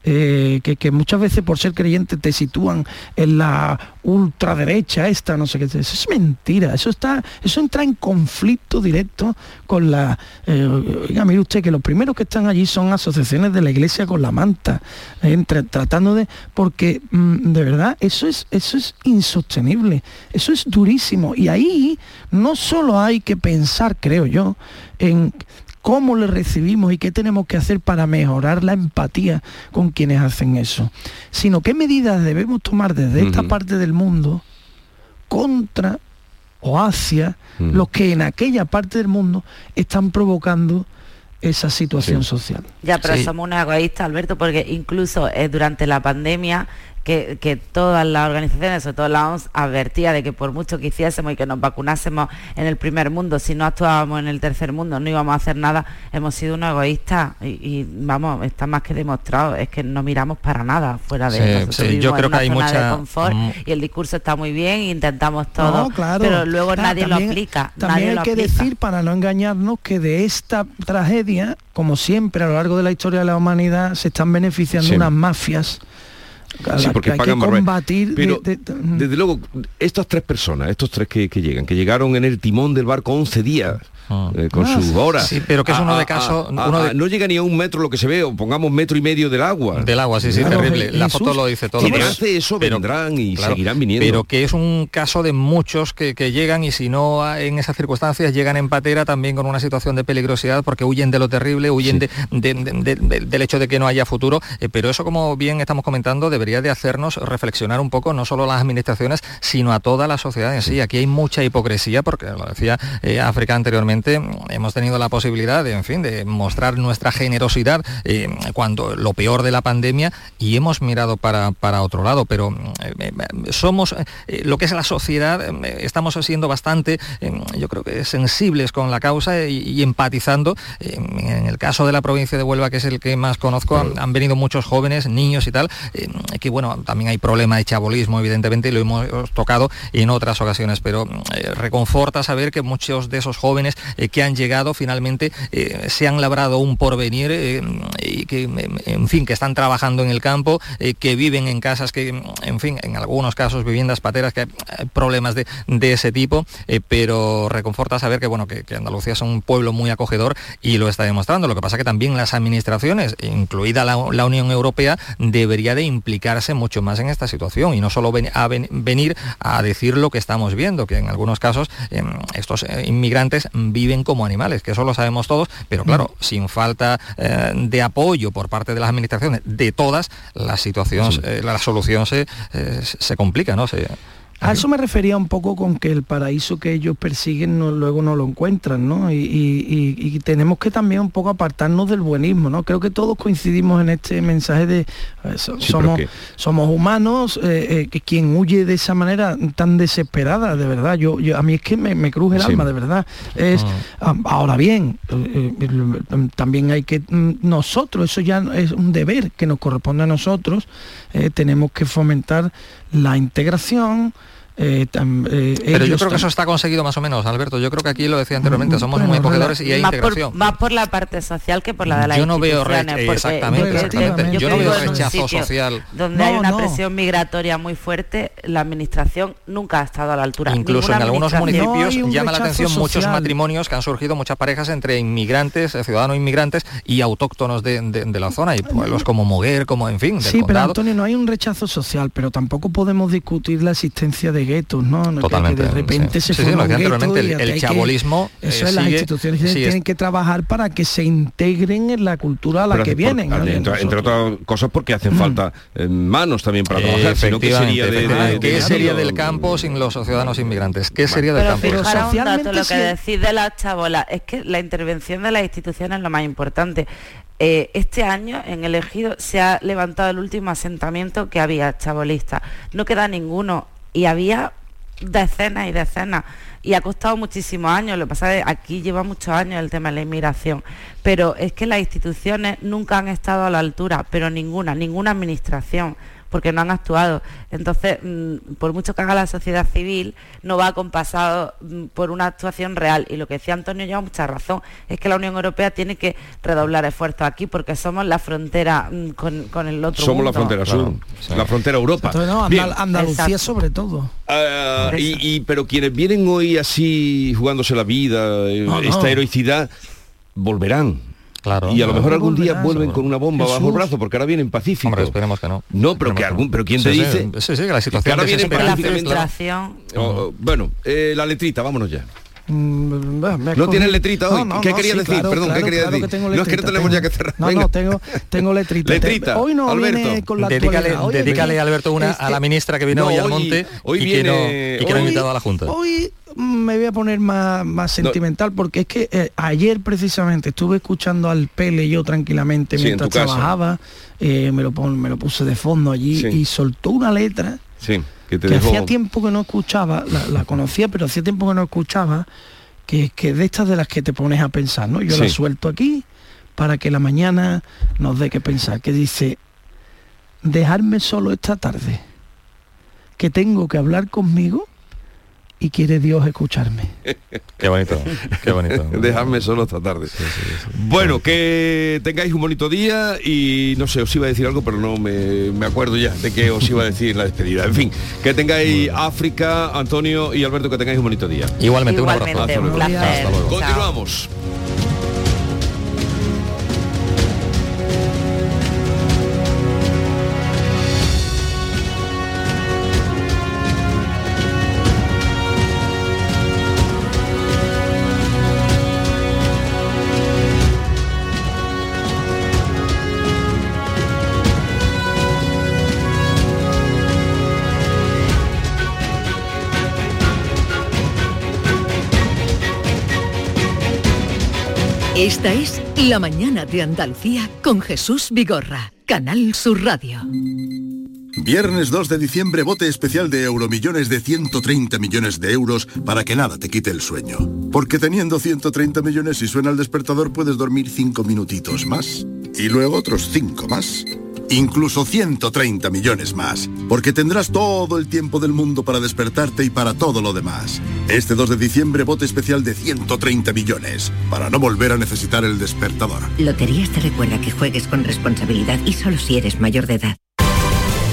eh, que, muchas veces por ser creyente te sitúan en la ultraderecha esta, no sé qué, eso es mentira, eso está, eso entra en conflicto directo con la, eh, oiga, mire usted que los primeros que están allí son asociaciones de la iglesia con la manta, eh, tra- tratando de, porque mm, de verdad eso es, eso es insostenible, eso es durísimo y ahí no solo hay que pensar, creo yo, en cómo le recibimos y qué tenemos que hacer para mejorar la empatía con quienes hacen eso, sino qué medidas debemos tomar desde esta parte del mundo contra o hacia los que en aquella parte del mundo están provocando esa situación social. Ya, pero Sí. somos unos egoístas, Alberto, porque incluso eh, durante la pandemia que, que todas las organizaciones, sobre todo la OMS, advertía de que por mucho que hiciésemos y que nos vacunásemos en el primer mundo, si no actuábamos en el tercer mundo no íbamos a hacer nada, hemos sido unos egoístas y, y, vamos, está más que demostrado, es que no miramos para nada fuera de Sí, nosotros sí, yo creo en que una hay zona mucha- de confort mm. y el discurso está muy bien, intentamos todo, No, claro. pero luego Claro, nadie también- lo aplica. También nadie hay lo que aplica. decir, para no engañarnos, que de esta tragedia, como siempre a lo largo de la historia de la humanidad, se están beneficiando Sí. unas mafias a Sí, porque que hay que pagan combatir. de- Pero, de- de- desde luego, estas tres personas, estos tres que, que llegan, que llegaron en el timón del barco 11 días, eh, con Ah, sus horas. sí, pero que es uno de a- caso- a- uno a- de- no llega ni a un metro lo que se ve, o pongamos metro y medio del agua. Del agua, sí, sí, Claro, terrible. La foto lo dice todo. Quien pero- hace eso pero- vendrán y claro, seguirán viniendo. Pero que es un caso de muchos que, que llegan y si no ah, en esas circunstancias llegan en patera también con una situación de peligrosidad porque huyen de lo terrible, huyen de- de- de- de- del hecho de que no haya futuro. Eh, pero eso, como bien estamos comentando, debería de hacernos reflexionar un poco, no solo a las administraciones, sino a toda la sociedad en sí. Aquí hay mucha hipocresía, porque lo decía eh, África anteriormente, hemos tenido la posibilidad de, en fin, de mostrar nuestra generosidad eh, cuando lo peor de la pandemia y hemos mirado para, otro lado, pero eh, somos, lo que es la sociedad, estamos siendo bastante, yo creo que sensibles con la causa y, empatizando. en el caso de la provincia de Huelva, que es el que más conozco, han, venido muchos jóvenes, niños y tal, que bueno, también hay problema de chabolismo, evidentemente, y lo hemos tocado en otras ocasiones, pero reconforta saber que muchos de esos jóvenes eh, que han llegado finalmente eh, se han labrado un porvenir eh, y que, en fin, que están trabajando en el campo, que viven en casas que, en fin, en algunos casos viviendas pateras, que hay problemas de, ese tipo, pero reconforta saber que, bueno, que, Andalucía es un pueblo muy acogedor y lo está demostrando. Lo que pasa que también las administraciones, incluida la, Unión Europea, debería de implicarse mucho más en esta situación y no solo venir a decir lo que estamos viendo, que en algunos casos estos inmigrantes viven como animales, que eso lo sabemos todos, pero claro, mm. sin falta eh, de apoyo por parte de las administraciones, de todas, la situación, eh, la solución se, eh, se complica, ¿no? Se, a eso me refería un poco con que el paraíso que ellos persiguen no, luego no lo encuentran, ¿no? Y, tenemos que también un poco apartarnos del buenismo, ¿no? Creo que todos coincidimos en este mensaje de somos, somos humanos, eh, eh, quien huye de esa manera tan desesperada, de verdad. Yo, a mí es que me, cruje el alma, de verdad. Es, ah. ahora bien, eh, también hay que mm, nosotros, eso ya es un deber que nos corresponde a nosotros, tenemos que fomentar la integración, eh, eh, Pero yo creo que eso está conseguido más o menos, Alberto. Yo creo que aquí lo decía anteriormente, somos muy acogedores y hay más integración. Por, más por la parte social que por la de la Yo no veo exactamente, Yo, no veo rechazo social. Donde hay una presión migratoria muy fuerte, la administración nunca ha estado a la altura. Incluso en algunos municipios llama la atención muchos matrimonios que han surgido, muchas parejas entre inmigrantes, eh, ciudadanos inmigrantes y autóctonos de, la zona y pueblos como Moguer, como en fin. Del sí, pero Antonio, no hay un rechazo social, pero tampoco podemos discutir la existencia de guetos, ¿no? Totalmente. Que, de repente se forma un el, el chabolismo. eso es, las instituciones tienen que trabajar para que se integren en la cultura a la que vienen. entre, otras cosas porque hacen mm. falta eh, manos también para trabajar. Sino ¿qué sería, de, ¿Qué sería del campo sin los ciudadanos inmigrantes? ¿Qué sería del campo? Pero socialmente lo que decís de las chabolas es que la intervención de las instituciones es lo más importante. Eh, este año en el ejido se ha levantado el último asentamiento que había chabolista. No queda ninguno y había decenas y decenas. Y ha costado muchísimos años, lo que pasa es que aquí lleva muchos años el tema de la inmigración, pero es que las instituciones nunca han estado a la altura, pero ninguna, ninguna administración porque no han actuado. Entonces, mm, por mucho que haga la sociedad civil, no va acompasado mm, por una actuación real. Y lo que decía Antonio lleva mucha razón, es que la Unión Europea tiene que redoblar esfuerzos aquí porque somos la frontera mm, con, el otro Somos la frontera sur, la frontera Europa. Andalucía sobre todo. Ah, y, pero quienes vienen hoy así jugándose la vida, eh, esta heroicidad, volverán y a lo mejor algún día vuelven con una bomba bajo el brazo porque ahora vienen pacíficos. Hombre, esperemos que no. No, pero que algún, pero quién te dice. Sí, sí, que la situación ahora vienen la bueno, eh, la letrita, vámonos ya. Mm, no tienes letrita hoy. ¿Qué querías decir? Perdón, ¿qué querías decir? no es que no tenemos ya que cerrar. No, no, tengo, tengo letrita. letrita. Hoy no Alberto. viene con la dedícale, dedícale Alberto una a la ministra que viene hoy al monte hoy y, viene, que no, ha invitado a la Junta. Hoy me voy a poner más, más sentimental porque es que eh, ayer precisamente estuve escuchando al Pele yo tranquilamente mientras trabajaba, eh, me, lo me lo puse de fondo allí y soltó una letra que, hacía tiempo que no escuchaba, la, conocía pero hacía tiempo que no escuchaba, que, que de estas de las que te pones a pensar, ¿no? Yo la suelto aquí para que la mañana nos dé que pensar, que dice, dejarme solo esta tarde, que tengo que hablar conmigo y quiere Dios escucharme. qué bonito, qué bonito. Dejadme solo esta tarde. Bueno, que tengáis un bonito día y no sé, os iba a decir algo, pero no me, acuerdo ya de qué os iba a decir la despedida. En fin, que tengáis África, Antonio y Alberto, que tengáis un bonito día. Igualmente, un abrazo. Hasta luego. Continuamos. Esta es La Mañana de Andalucía con Jesús Vigorra, Canal Sur Radio. Viernes 2 de diciembre, bote especial de Euromillones de 130 millones de euros para que nada te quite el sueño. Porque teniendo 130 millones y suena el despertador puedes dormir 5 minutitos más. Y luego otros 5 más. Incluso 130 millones más. Porque tendrás todo el tiempo del mundo para despertarte y para todo lo demás. Este 2 de diciembre, bote especial de 130 millones. Para no volver a necesitar el despertador. Loterías te recuerda que juegues con responsabilidad y solo si eres mayor de edad.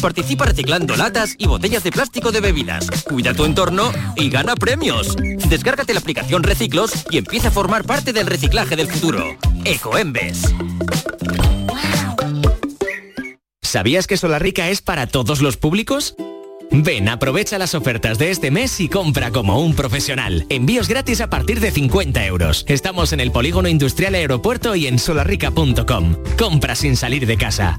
Participa reciclando latas y botellas de plástico de bebidas. Cuida tu entorno y gana premios. Descárgate la aplicación Reciclos y empieza a formar parte del reciclaje del futuro. Ecoembes. ¿Sabías que Solarrica es para todos los públicos? Ven, aprovecha las ofertas de este mes y compra como un profesional. Envíos gratis a partir de 50 euros. Estamos en el Polígono Industrial Aeropuerto y en solarrica.com. Compra sin salir de casa.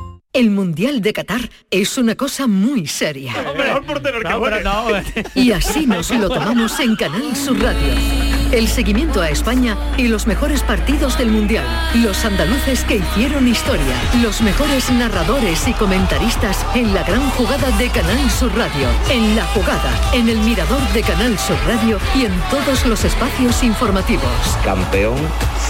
El Mundial de Qatar es una cosa muy seria. Y así nos lo tomamos en Canal Sur Radio. El seguimiento a España y los mejores partidos del Mundial. Los andaluces que hicieron historia. Los mejores narradores y comentaristas en la gran jugada de Canal Sur Radio. En la jugada, en el mirador de Canal Sur Radio y en todos los espacios informativos. Campeón,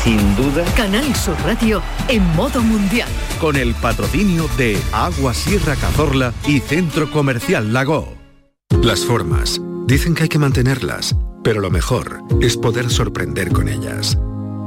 sin duda. Canal Sur Radio en modo mundial. Con el patrocinio de Agua Sierra Cazorla y Centro Comercial Lago. Las formas. Dicen que hay que mantenerlas, pero lo mejor es poder sorprender con ellas.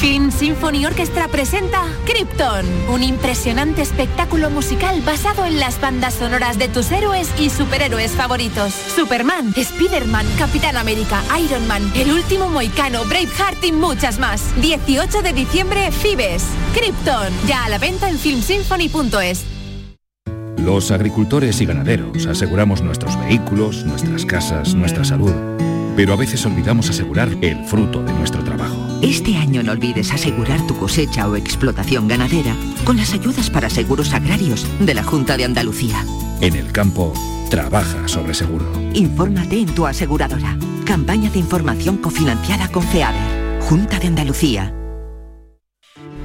Film Symphony Orchestra presenta Krypton, un impresionante espectáculo musical basado en las bandas sonoras de tus héroes y superhéroes favoritos. Superman, Spider-Man, Capitán América, Iron Man, El Último Moicano, Braveheart y muchas más. 18 de diciembre, Fibes. Krypton, ya a la venta en filmsymphony.es. Los agricultores y ganaderos aseguramos nuestros vehículos, nuestras casas, nuestra salud, pero a veces olvidamos asegurar el fruto de nuestro trabajo. Este año no olvides asegurar tu cosecha o explotación ganadera con las ayudas para seguros agrarios de la Junta de Andalucía. En el campo, trabaja sobre seguro. Infórmate en tu aseguradora. Campaña de información cofinanciada con FEADER. Junta de Andalucía.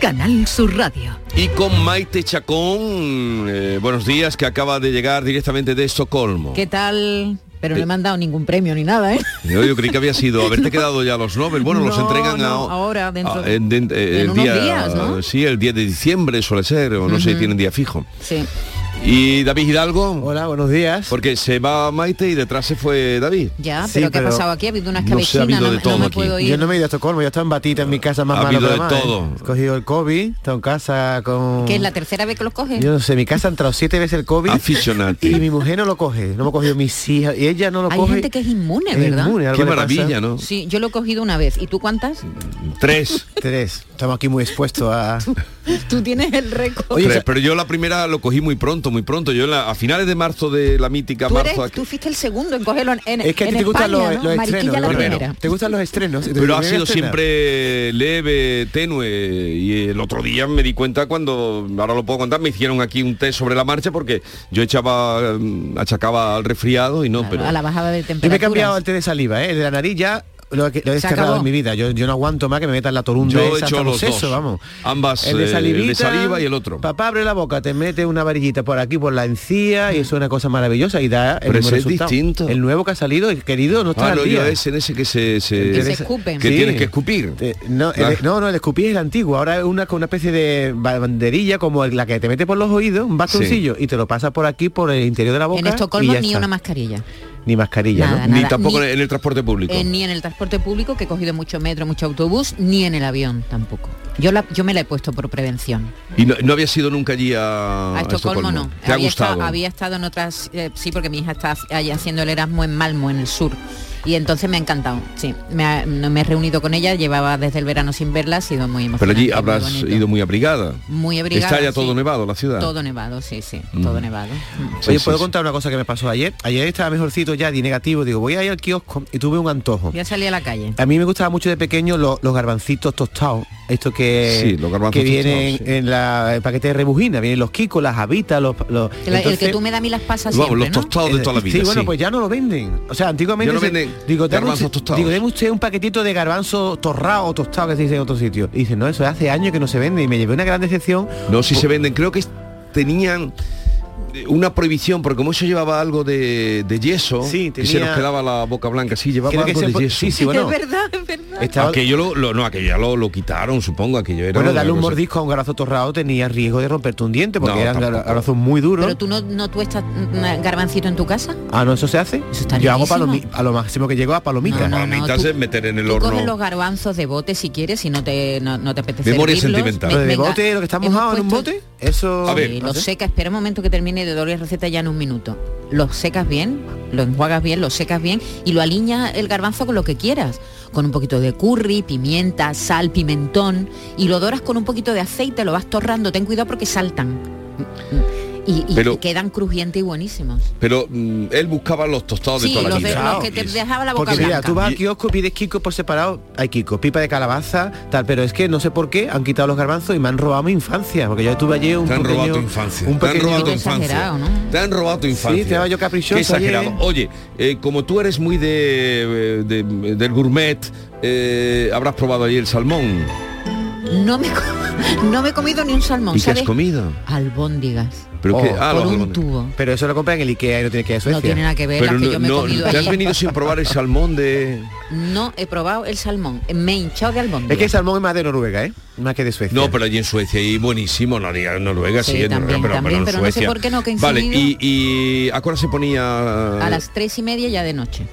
Canal Sur Radio. Y con Maite Chacón, eh, buenos días, que acaba de llegar directamente de Estocolmo. ¿Qué tal? Pero no me han dado ningún premio ni nada, ¿eh? Yo, yo creí que había sido haberte quedado ya los Nobel. Bueno, los entregan no, a- ahora, dentro a- de- en- en- eh, en el unos día, días, ¿no? Sí, el 10 de diciembre suele ser, o no sé, Ujú. tienen día fijo. Sí. Y David Hidalgo. Hola, buenos días. Porque se va Maite y detrás se fue David. Ya, Sí, pero ¿qué ha pasado aquí? Ha habido una no sé, ha escabechina, habido no, de me- todo no me aquí. puedo ir. Yo no me he ido a Estocolmo, yo estaba en batita en mi casa más Ha malo habido que de la madre. todo. He cogido el COVID, he en casa con... ¿Qué es la tercera vez que los coges? Yo no sé, mi casa ha entrado siete veces el COVID Aficionante. y mi mujer no lo coge, no me ha cogido mis hijas y ella no lo Hay coge. gente que es inmune, Es ¿verdad? inmune, algo Qué maravilla, ¿no? Sí, yo lo he cogido una vez. ¿Y tú cuántas? Tres. Tres. Estamos aquí muy expuestos a... Tú tienes el récord. Oye, Tres, pero yo la primera lo cogí muy pronto, muy pronto. Yo en la- a finales de marzo de la mítica Tú, eres, marzo. tú fuiste el segundo en cogerlo en, Es que a ti en te gustan los, ¿no? los Mariquilla estrenos. la ¿no? primera. ¿Te gustan los estrenos? ¿Te Pero ha sido siempre leve, tenue. Y el otro día me di cuenta cuando, ahora lo puedo contar, me hicieron aquí un test sobre la marcha porque yo echaba, mm, achacaba al resfriado y no, pero... A la bajada de Yo temperatura. me he cambiado el té de saliva, ¿eh? De la nariz ya lo, he- lo he acabó. en mi vida. Yo, yo no aguanto más que me metan la torunda Yo he esa hecho los sesos, dos. vamos. Ambas, el eh, de el salivita, de saliva y el otro. Papá abre la boca, te mete una varillita por aquí, por la encía, y eso es una cosa maravillosa y da el Pero mismo ese es distinto. El nuevo que ha salido, el querido, no está Ah, al no, día. ese en ese que se... se- Que se escupe. Que Sí. tienes que escupir. Te- no, el, Ah. no, no, el escupir es el antiguo. Ahora es una con una especie de banderilla como la que te mete por los oídos, un bastoncillo, y te lo pasa por aquí, por el interior de la boca. En y Estocolmo ya ni está. una mascarilla. Ni mascarilla, Nada, ¿no? Ni tampoco ni- en el transporte público. Eh, ni en el transporte público, que he cogido mucho metro, mucho autobús, ni en el avión tampoco. Yo, la, yo me la he puesto por prevención. Y no, no había sido nunca allí a, A Estocolmo no. ¿Te ha había, gustado? Estado, había estado en otras, eh, sí, porque mi hija está allí haciendo el Erasmus en Malmo, en el sur. Y entonces me ha encantado, sí. Me, ha- no me he reunido con ella, llevaba desde el verano sin verla, ha sido muy Pero emocionante. allí muy habrás ido muy abrigada. Muy abrigada, Está ya todo sí. nevado la ciudad. Todo nevado, sí, sí, Mm. todo nevado. Sí, Oye, sí, ¿puedo sí. contar una cosa que me pasó ayer? Ayer estaba mejorcito ya, di negativo, digo, voy a ir al kiosco y tuve un antojo. Voy a salir a la calle. A mí me gustaba mucho de pequeño lo- los garbancitos tostados, estos que, Sí, los garbanzos que vienen sí. en la el paquete de rebujina, vienen los kikos, las habitas, los, los- El, el que tú me das a mí las pasas siempre, los ¿no? tostados de toda la vida. Sí, bueno, pues ya no lo venden. O sea, antiguamente Ya no se- venden digo, garbanzos usted- tostados. Digo, deme usted un paquetito de garbanzo torrado o tostado que se dice en otro sitio. Y dice, no, eso hace años que no se vende y me llevé una gran decepción. No, si se venden, creo que tenían eh, una prohibición, porque como eso llevaba algo de, de yeso, Sí, y se nos tenía- quedaba la boca blanca, sí, llevaba Creo que algo se de po- yeso. sí, sí, bueno. Es verdad, es verdad. Estaba- Aquello lo, lo- no, aquello ya lo, lo quitaron, supongo, aquello era bueno, darle un cosa- mordisco a un garbanzo torrado tenía riesgo de romperte un diente porque No, eran tampoco. garbanzos muy duros. Pero tú no, no tuestas garbancito en tu casa. Ah, no, eso se hace. está Yo hago a lo máximo que llego a palomitas. No, no, no, Palomitas tú- es meter en el Tú horno. coges los garbanzos de bote si quieres, si no te, no, no te apetece Memoria hervirlos. sentimental. De venga, bote, lo que está mojado en un bote, eso... A ver, Sí, ¿no lo seca, espera un momento que termine de la receta ya en un minuto. Lo secas bien, lo enjuagas bien, lo secas bien y lo aliñas el garbanzo con lo que quieras. Con un poquito de curry, pimienta, sal, pimentón y lo doras con un poquito de aceite, lo vas torrando, ten cuidado porque saltan. Y, y- Pero- y quedan crujientes y buenísimos. Pero mm, él buscaba los tostados Sí, de toda la los, de- vida. los que te dejaba la boca Porque mira, blanca. tú vas al kiosco, pides Kiko por separado, hay Kiko, pipa de calabaza, tal, pero es que no sé por qué han quitado los garbanzos y me han robado mi infancia, porque yo estuve allí un Te han pequeño, robado tu infancia. un te han pequeño- robado tu infancia. exagerado, ¿no? Te han robado tu infancia. Sí, te daba yo caprichoso Qué exagerado. ayer. Oye, eh, como tú eres muy de, de- del gourmet, eh, habrás probado ahí el salmón. No me, no me he comido ni un salmón. ¿Y qué has ¿sabes? comido? Albóndigas. Pero que- ah, por un tubo. Pero eso lo compra en el Ikea y no tiene que ir a Suecia. No tiene nada que ver Pero las que no, yo me he no, comido te has allí. venido sin probar el salmón de... No he probado el salmón. Me he hinchado de albóndigas. Es que el salmón es más de Noruega, ¿eh? Más que de Suecia. No, pero allí en Suecia y buenísimo, no digas Noruega, sí, Sí, en también, Noruega, pero, en no sé Suecia. por qué no Vale, y, y ¿a qué hora se ponía? A las tres y media ya de noche.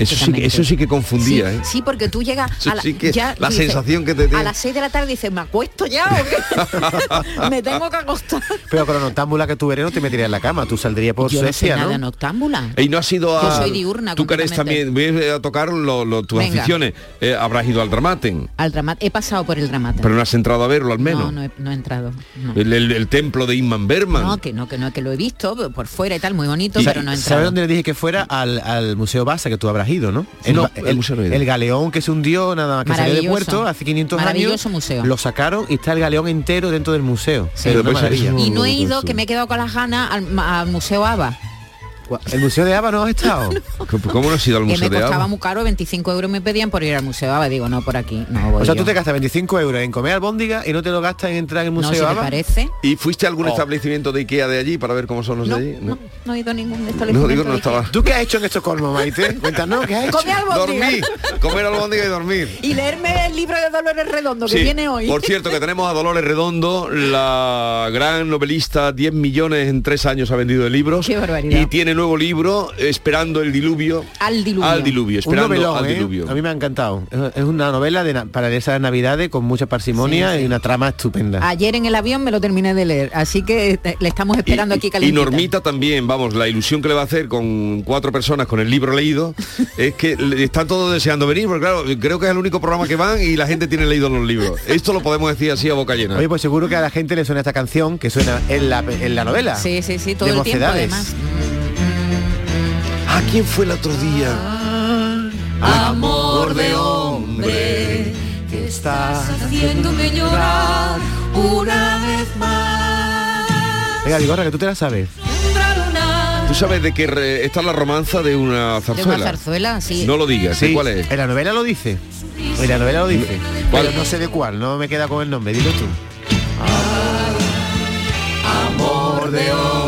Eso sí, que- prácticamente. eso sí que confundía, Sí, ¿eh? Sí, porque tú llegas Eso a la, sí que- ya la dices, sensación que te A tiene. las 6 de la tarde dices, ¿me acuesto ya o qué? me tengo que acostar. Pero con la noctámbula que tú eres no te meterías en la cama, tú saldrías por Yo no soy Suecia, nada ¿no? noctámbula. Y no has ido a... Yo soy diurna Tú que eres también, ves a tocar lo- lo- tus Venga. aficiones. Eh, habrás ido al Dramaten, Al drama he pasado por el dramata. pero no has entrado a verlo al menos. No, no he, no he entrado. no. El, el- el templo de Inman Berman. No, que no, que no, que lo he visto por fuera y tal, muy bonito, Y- pero no he ¿Sabes entrado. dónde le dije que fuera? Al, al Museo Basa, que tú habrás ido, ¿no? El, No, el- galeón que se hundió, nada más que salió de puerto hace 500 Maravilloso años. museo. Lo sacaron y está el galeón entero dentro del museo. Sí. Pero una maravilla. Y no he No, ido, que me he quedado con las ganas al, al Museo ABA, ¿El museo de Ava no has estado? ¿Cómo no has ido al que museo me de costaba Ava? muy caro, 25 euros me pedían por ir al Museo ABA. Digo, no, por aquí, no voy O sea, yo. tú te gastas 25 euros en comer albóndiga y no te lo gastas en entrar en el No, museo si me Ava. parece. ¿Y fuiste a algún Oh. establecimiento de Ikea de allí para ver cómo son los No, de allí? no, no he ido a ningún No, establecimiento. digo, no de estaba. ¿Tú qué has hecho en Estocolmo, Maite? Cuéntanos, ¿qué has hecho? Dormir, comer albóndiga y dormir. Y leerme el libro de Dolores Redondo que Sí. viene hoy. Por cierto, que tenemos a Dolores Redondo, la gran novelista, 10 millones en tres años ha vendido de libros. Qué barbaridad. Y tiene nuevo libro, Esperando el diluvio. Al diluvio. Al diluvio, esperando novelón, al ¿eh? diluvio. A mí me ha encantado. Es- una novela de para esas navidades con mucha parsimonia Sí, sí. y una trama estupenda. Ayer en el avión me lo terminé de leer, así que eh, le estamos esperando aquí Y calentita. Normita también, vamos, la ilusión que le va a hacer con cuatro personas con el libro leído es que están todos deseando venir, porque claro, creo que es el único programa que van y la gente tiene leído los libros. Esto lo podemos decir así a boca llena. Oye, pues seguro que a la gente le suena esta canción que suena en la, en la novela. Sí, sí, sí, todo de el tiempo además. ¿A quién fue el otro día? Amor de hombre, que estás haciéndome llorar una vez más. Venga, Vigorra, que tú te la sabes. ¿Tú sabes de qué re- está la romanza de una De zarzuela? una zarzuela, sí. No lo digas, ¿de Sí, ¿cuál es? En la novela lo dice. En la novela lo dice. ¿Cuál? Pero no sé de cuál, no me queda con el nombre. Dilo tú. Amor de hombre.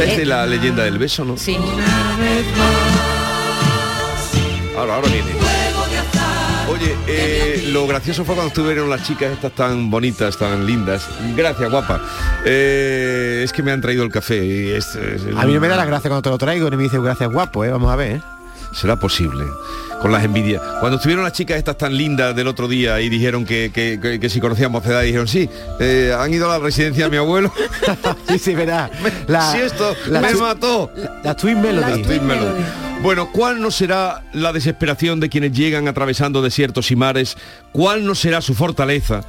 Esta es de la leyenda del beso, ¿no? Sí. Ahora, ahora viene. Oye, eh, lo gracioso fue cuando estuvieron las chicas estas tan bonitas, tan lindas. Gracias, guapa. Eh, es que me han traído el café. y es- es- A mí no me da la gracia cuando te lo traigo ni me dice gracias guapo, ¿eh? Vamos a ver. ¿eh? Será posible. Con las envidias. Cuando estuvieron las chicas estas tan lindas del otro día y dijeron que, que- que- que si conocían mocedad, dijeron, sí, eh, han ido a la residencia de mi abuelo. sí, sí, verá. La, si esto la me mató. La Twin Melody. La Twin Melody. Bueno, ¿cuál no será la desesperación de quienes llegan atravesando desiertos y mares? ¿Cuál no será su fortaleza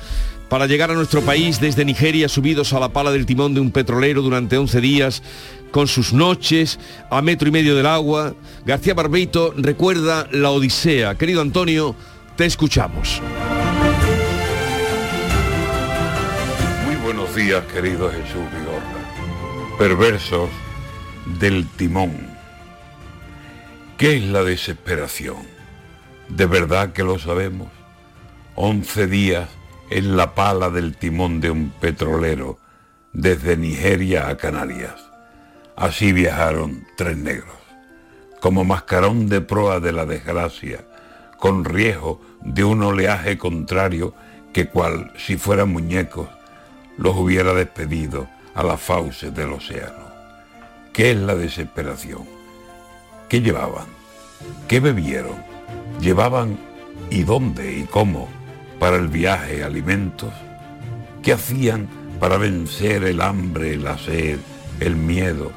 para llegar a nuestro país desde Nigeria subidos a la pala del timón de un petrolero durante 11 días, con sus noches a metro y medio del agua? García Barbeito recuerda la Odisea. Querido Antonio, te escuchamos. Muy buenos días, querido Jesús Vigorra. Perversos del timón. ¿Qué es la desesperación? ¿De verdad que lo sabemos? Once días en la pala del timón de un petrolero desde Nigeria a Canarias. Así viajaron tres negros, como mascarón de proa de la desgracia, con riesgo de un oleaje contrario que cual si fueran muñecos los hubiera despedido a las fauces del océano. ¿Qué es la desesperación? ¿Qué llevaban? ¿Qué bebieron? ¿Llevaban y dónde y cómo para el viaje alimentos? ¿Qué hacían para vencer el hambre, la sed, el miedo?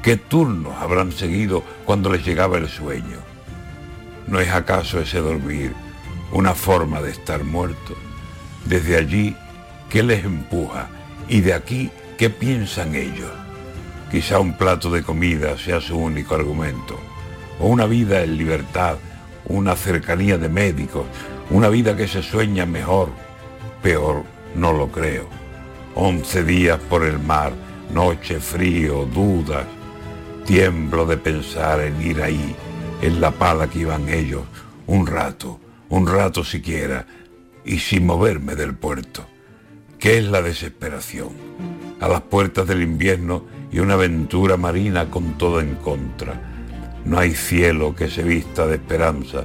¿Qué turnos habrán seguido cuando les llegaba el sueño? ¿No es acaso ese dormir una forma de estar muerto? Desde allí, ¿qué les empuja? Y de aquí, ¿qué piensan ellos? Quizá un plato de comida sea su único argumento, o una vida en libertad, una cercanía de médicos, una vida que se sueña mejor, peor no lo creo. Once días por el mar, noche, frío, dudas, tiemblo de pensar en ir ahí, en la pala que iban ellos, un rato, un rato siquiera, y sin moverme del puerto. ¿Qué es la desesperación? A las puertas del invierno y una aventura marina con todo en contra. No hay cielo que se vista de esperanza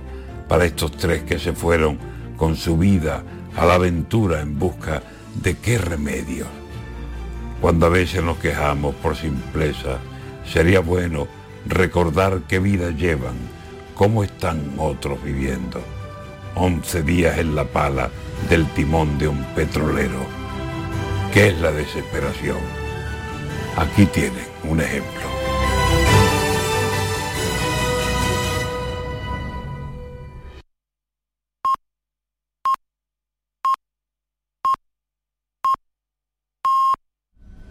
para estos tres que se fueron con su vida a la aventura en busca de qué remedio. Cuando a veces nos quejamos por simpleza, sería bueno recordar qué vida llevan, cómo están otros viviendo. Once días en la pala del timón de un petrolero. ¿Qué es la desesperación? Aquí tienen un ejemplo.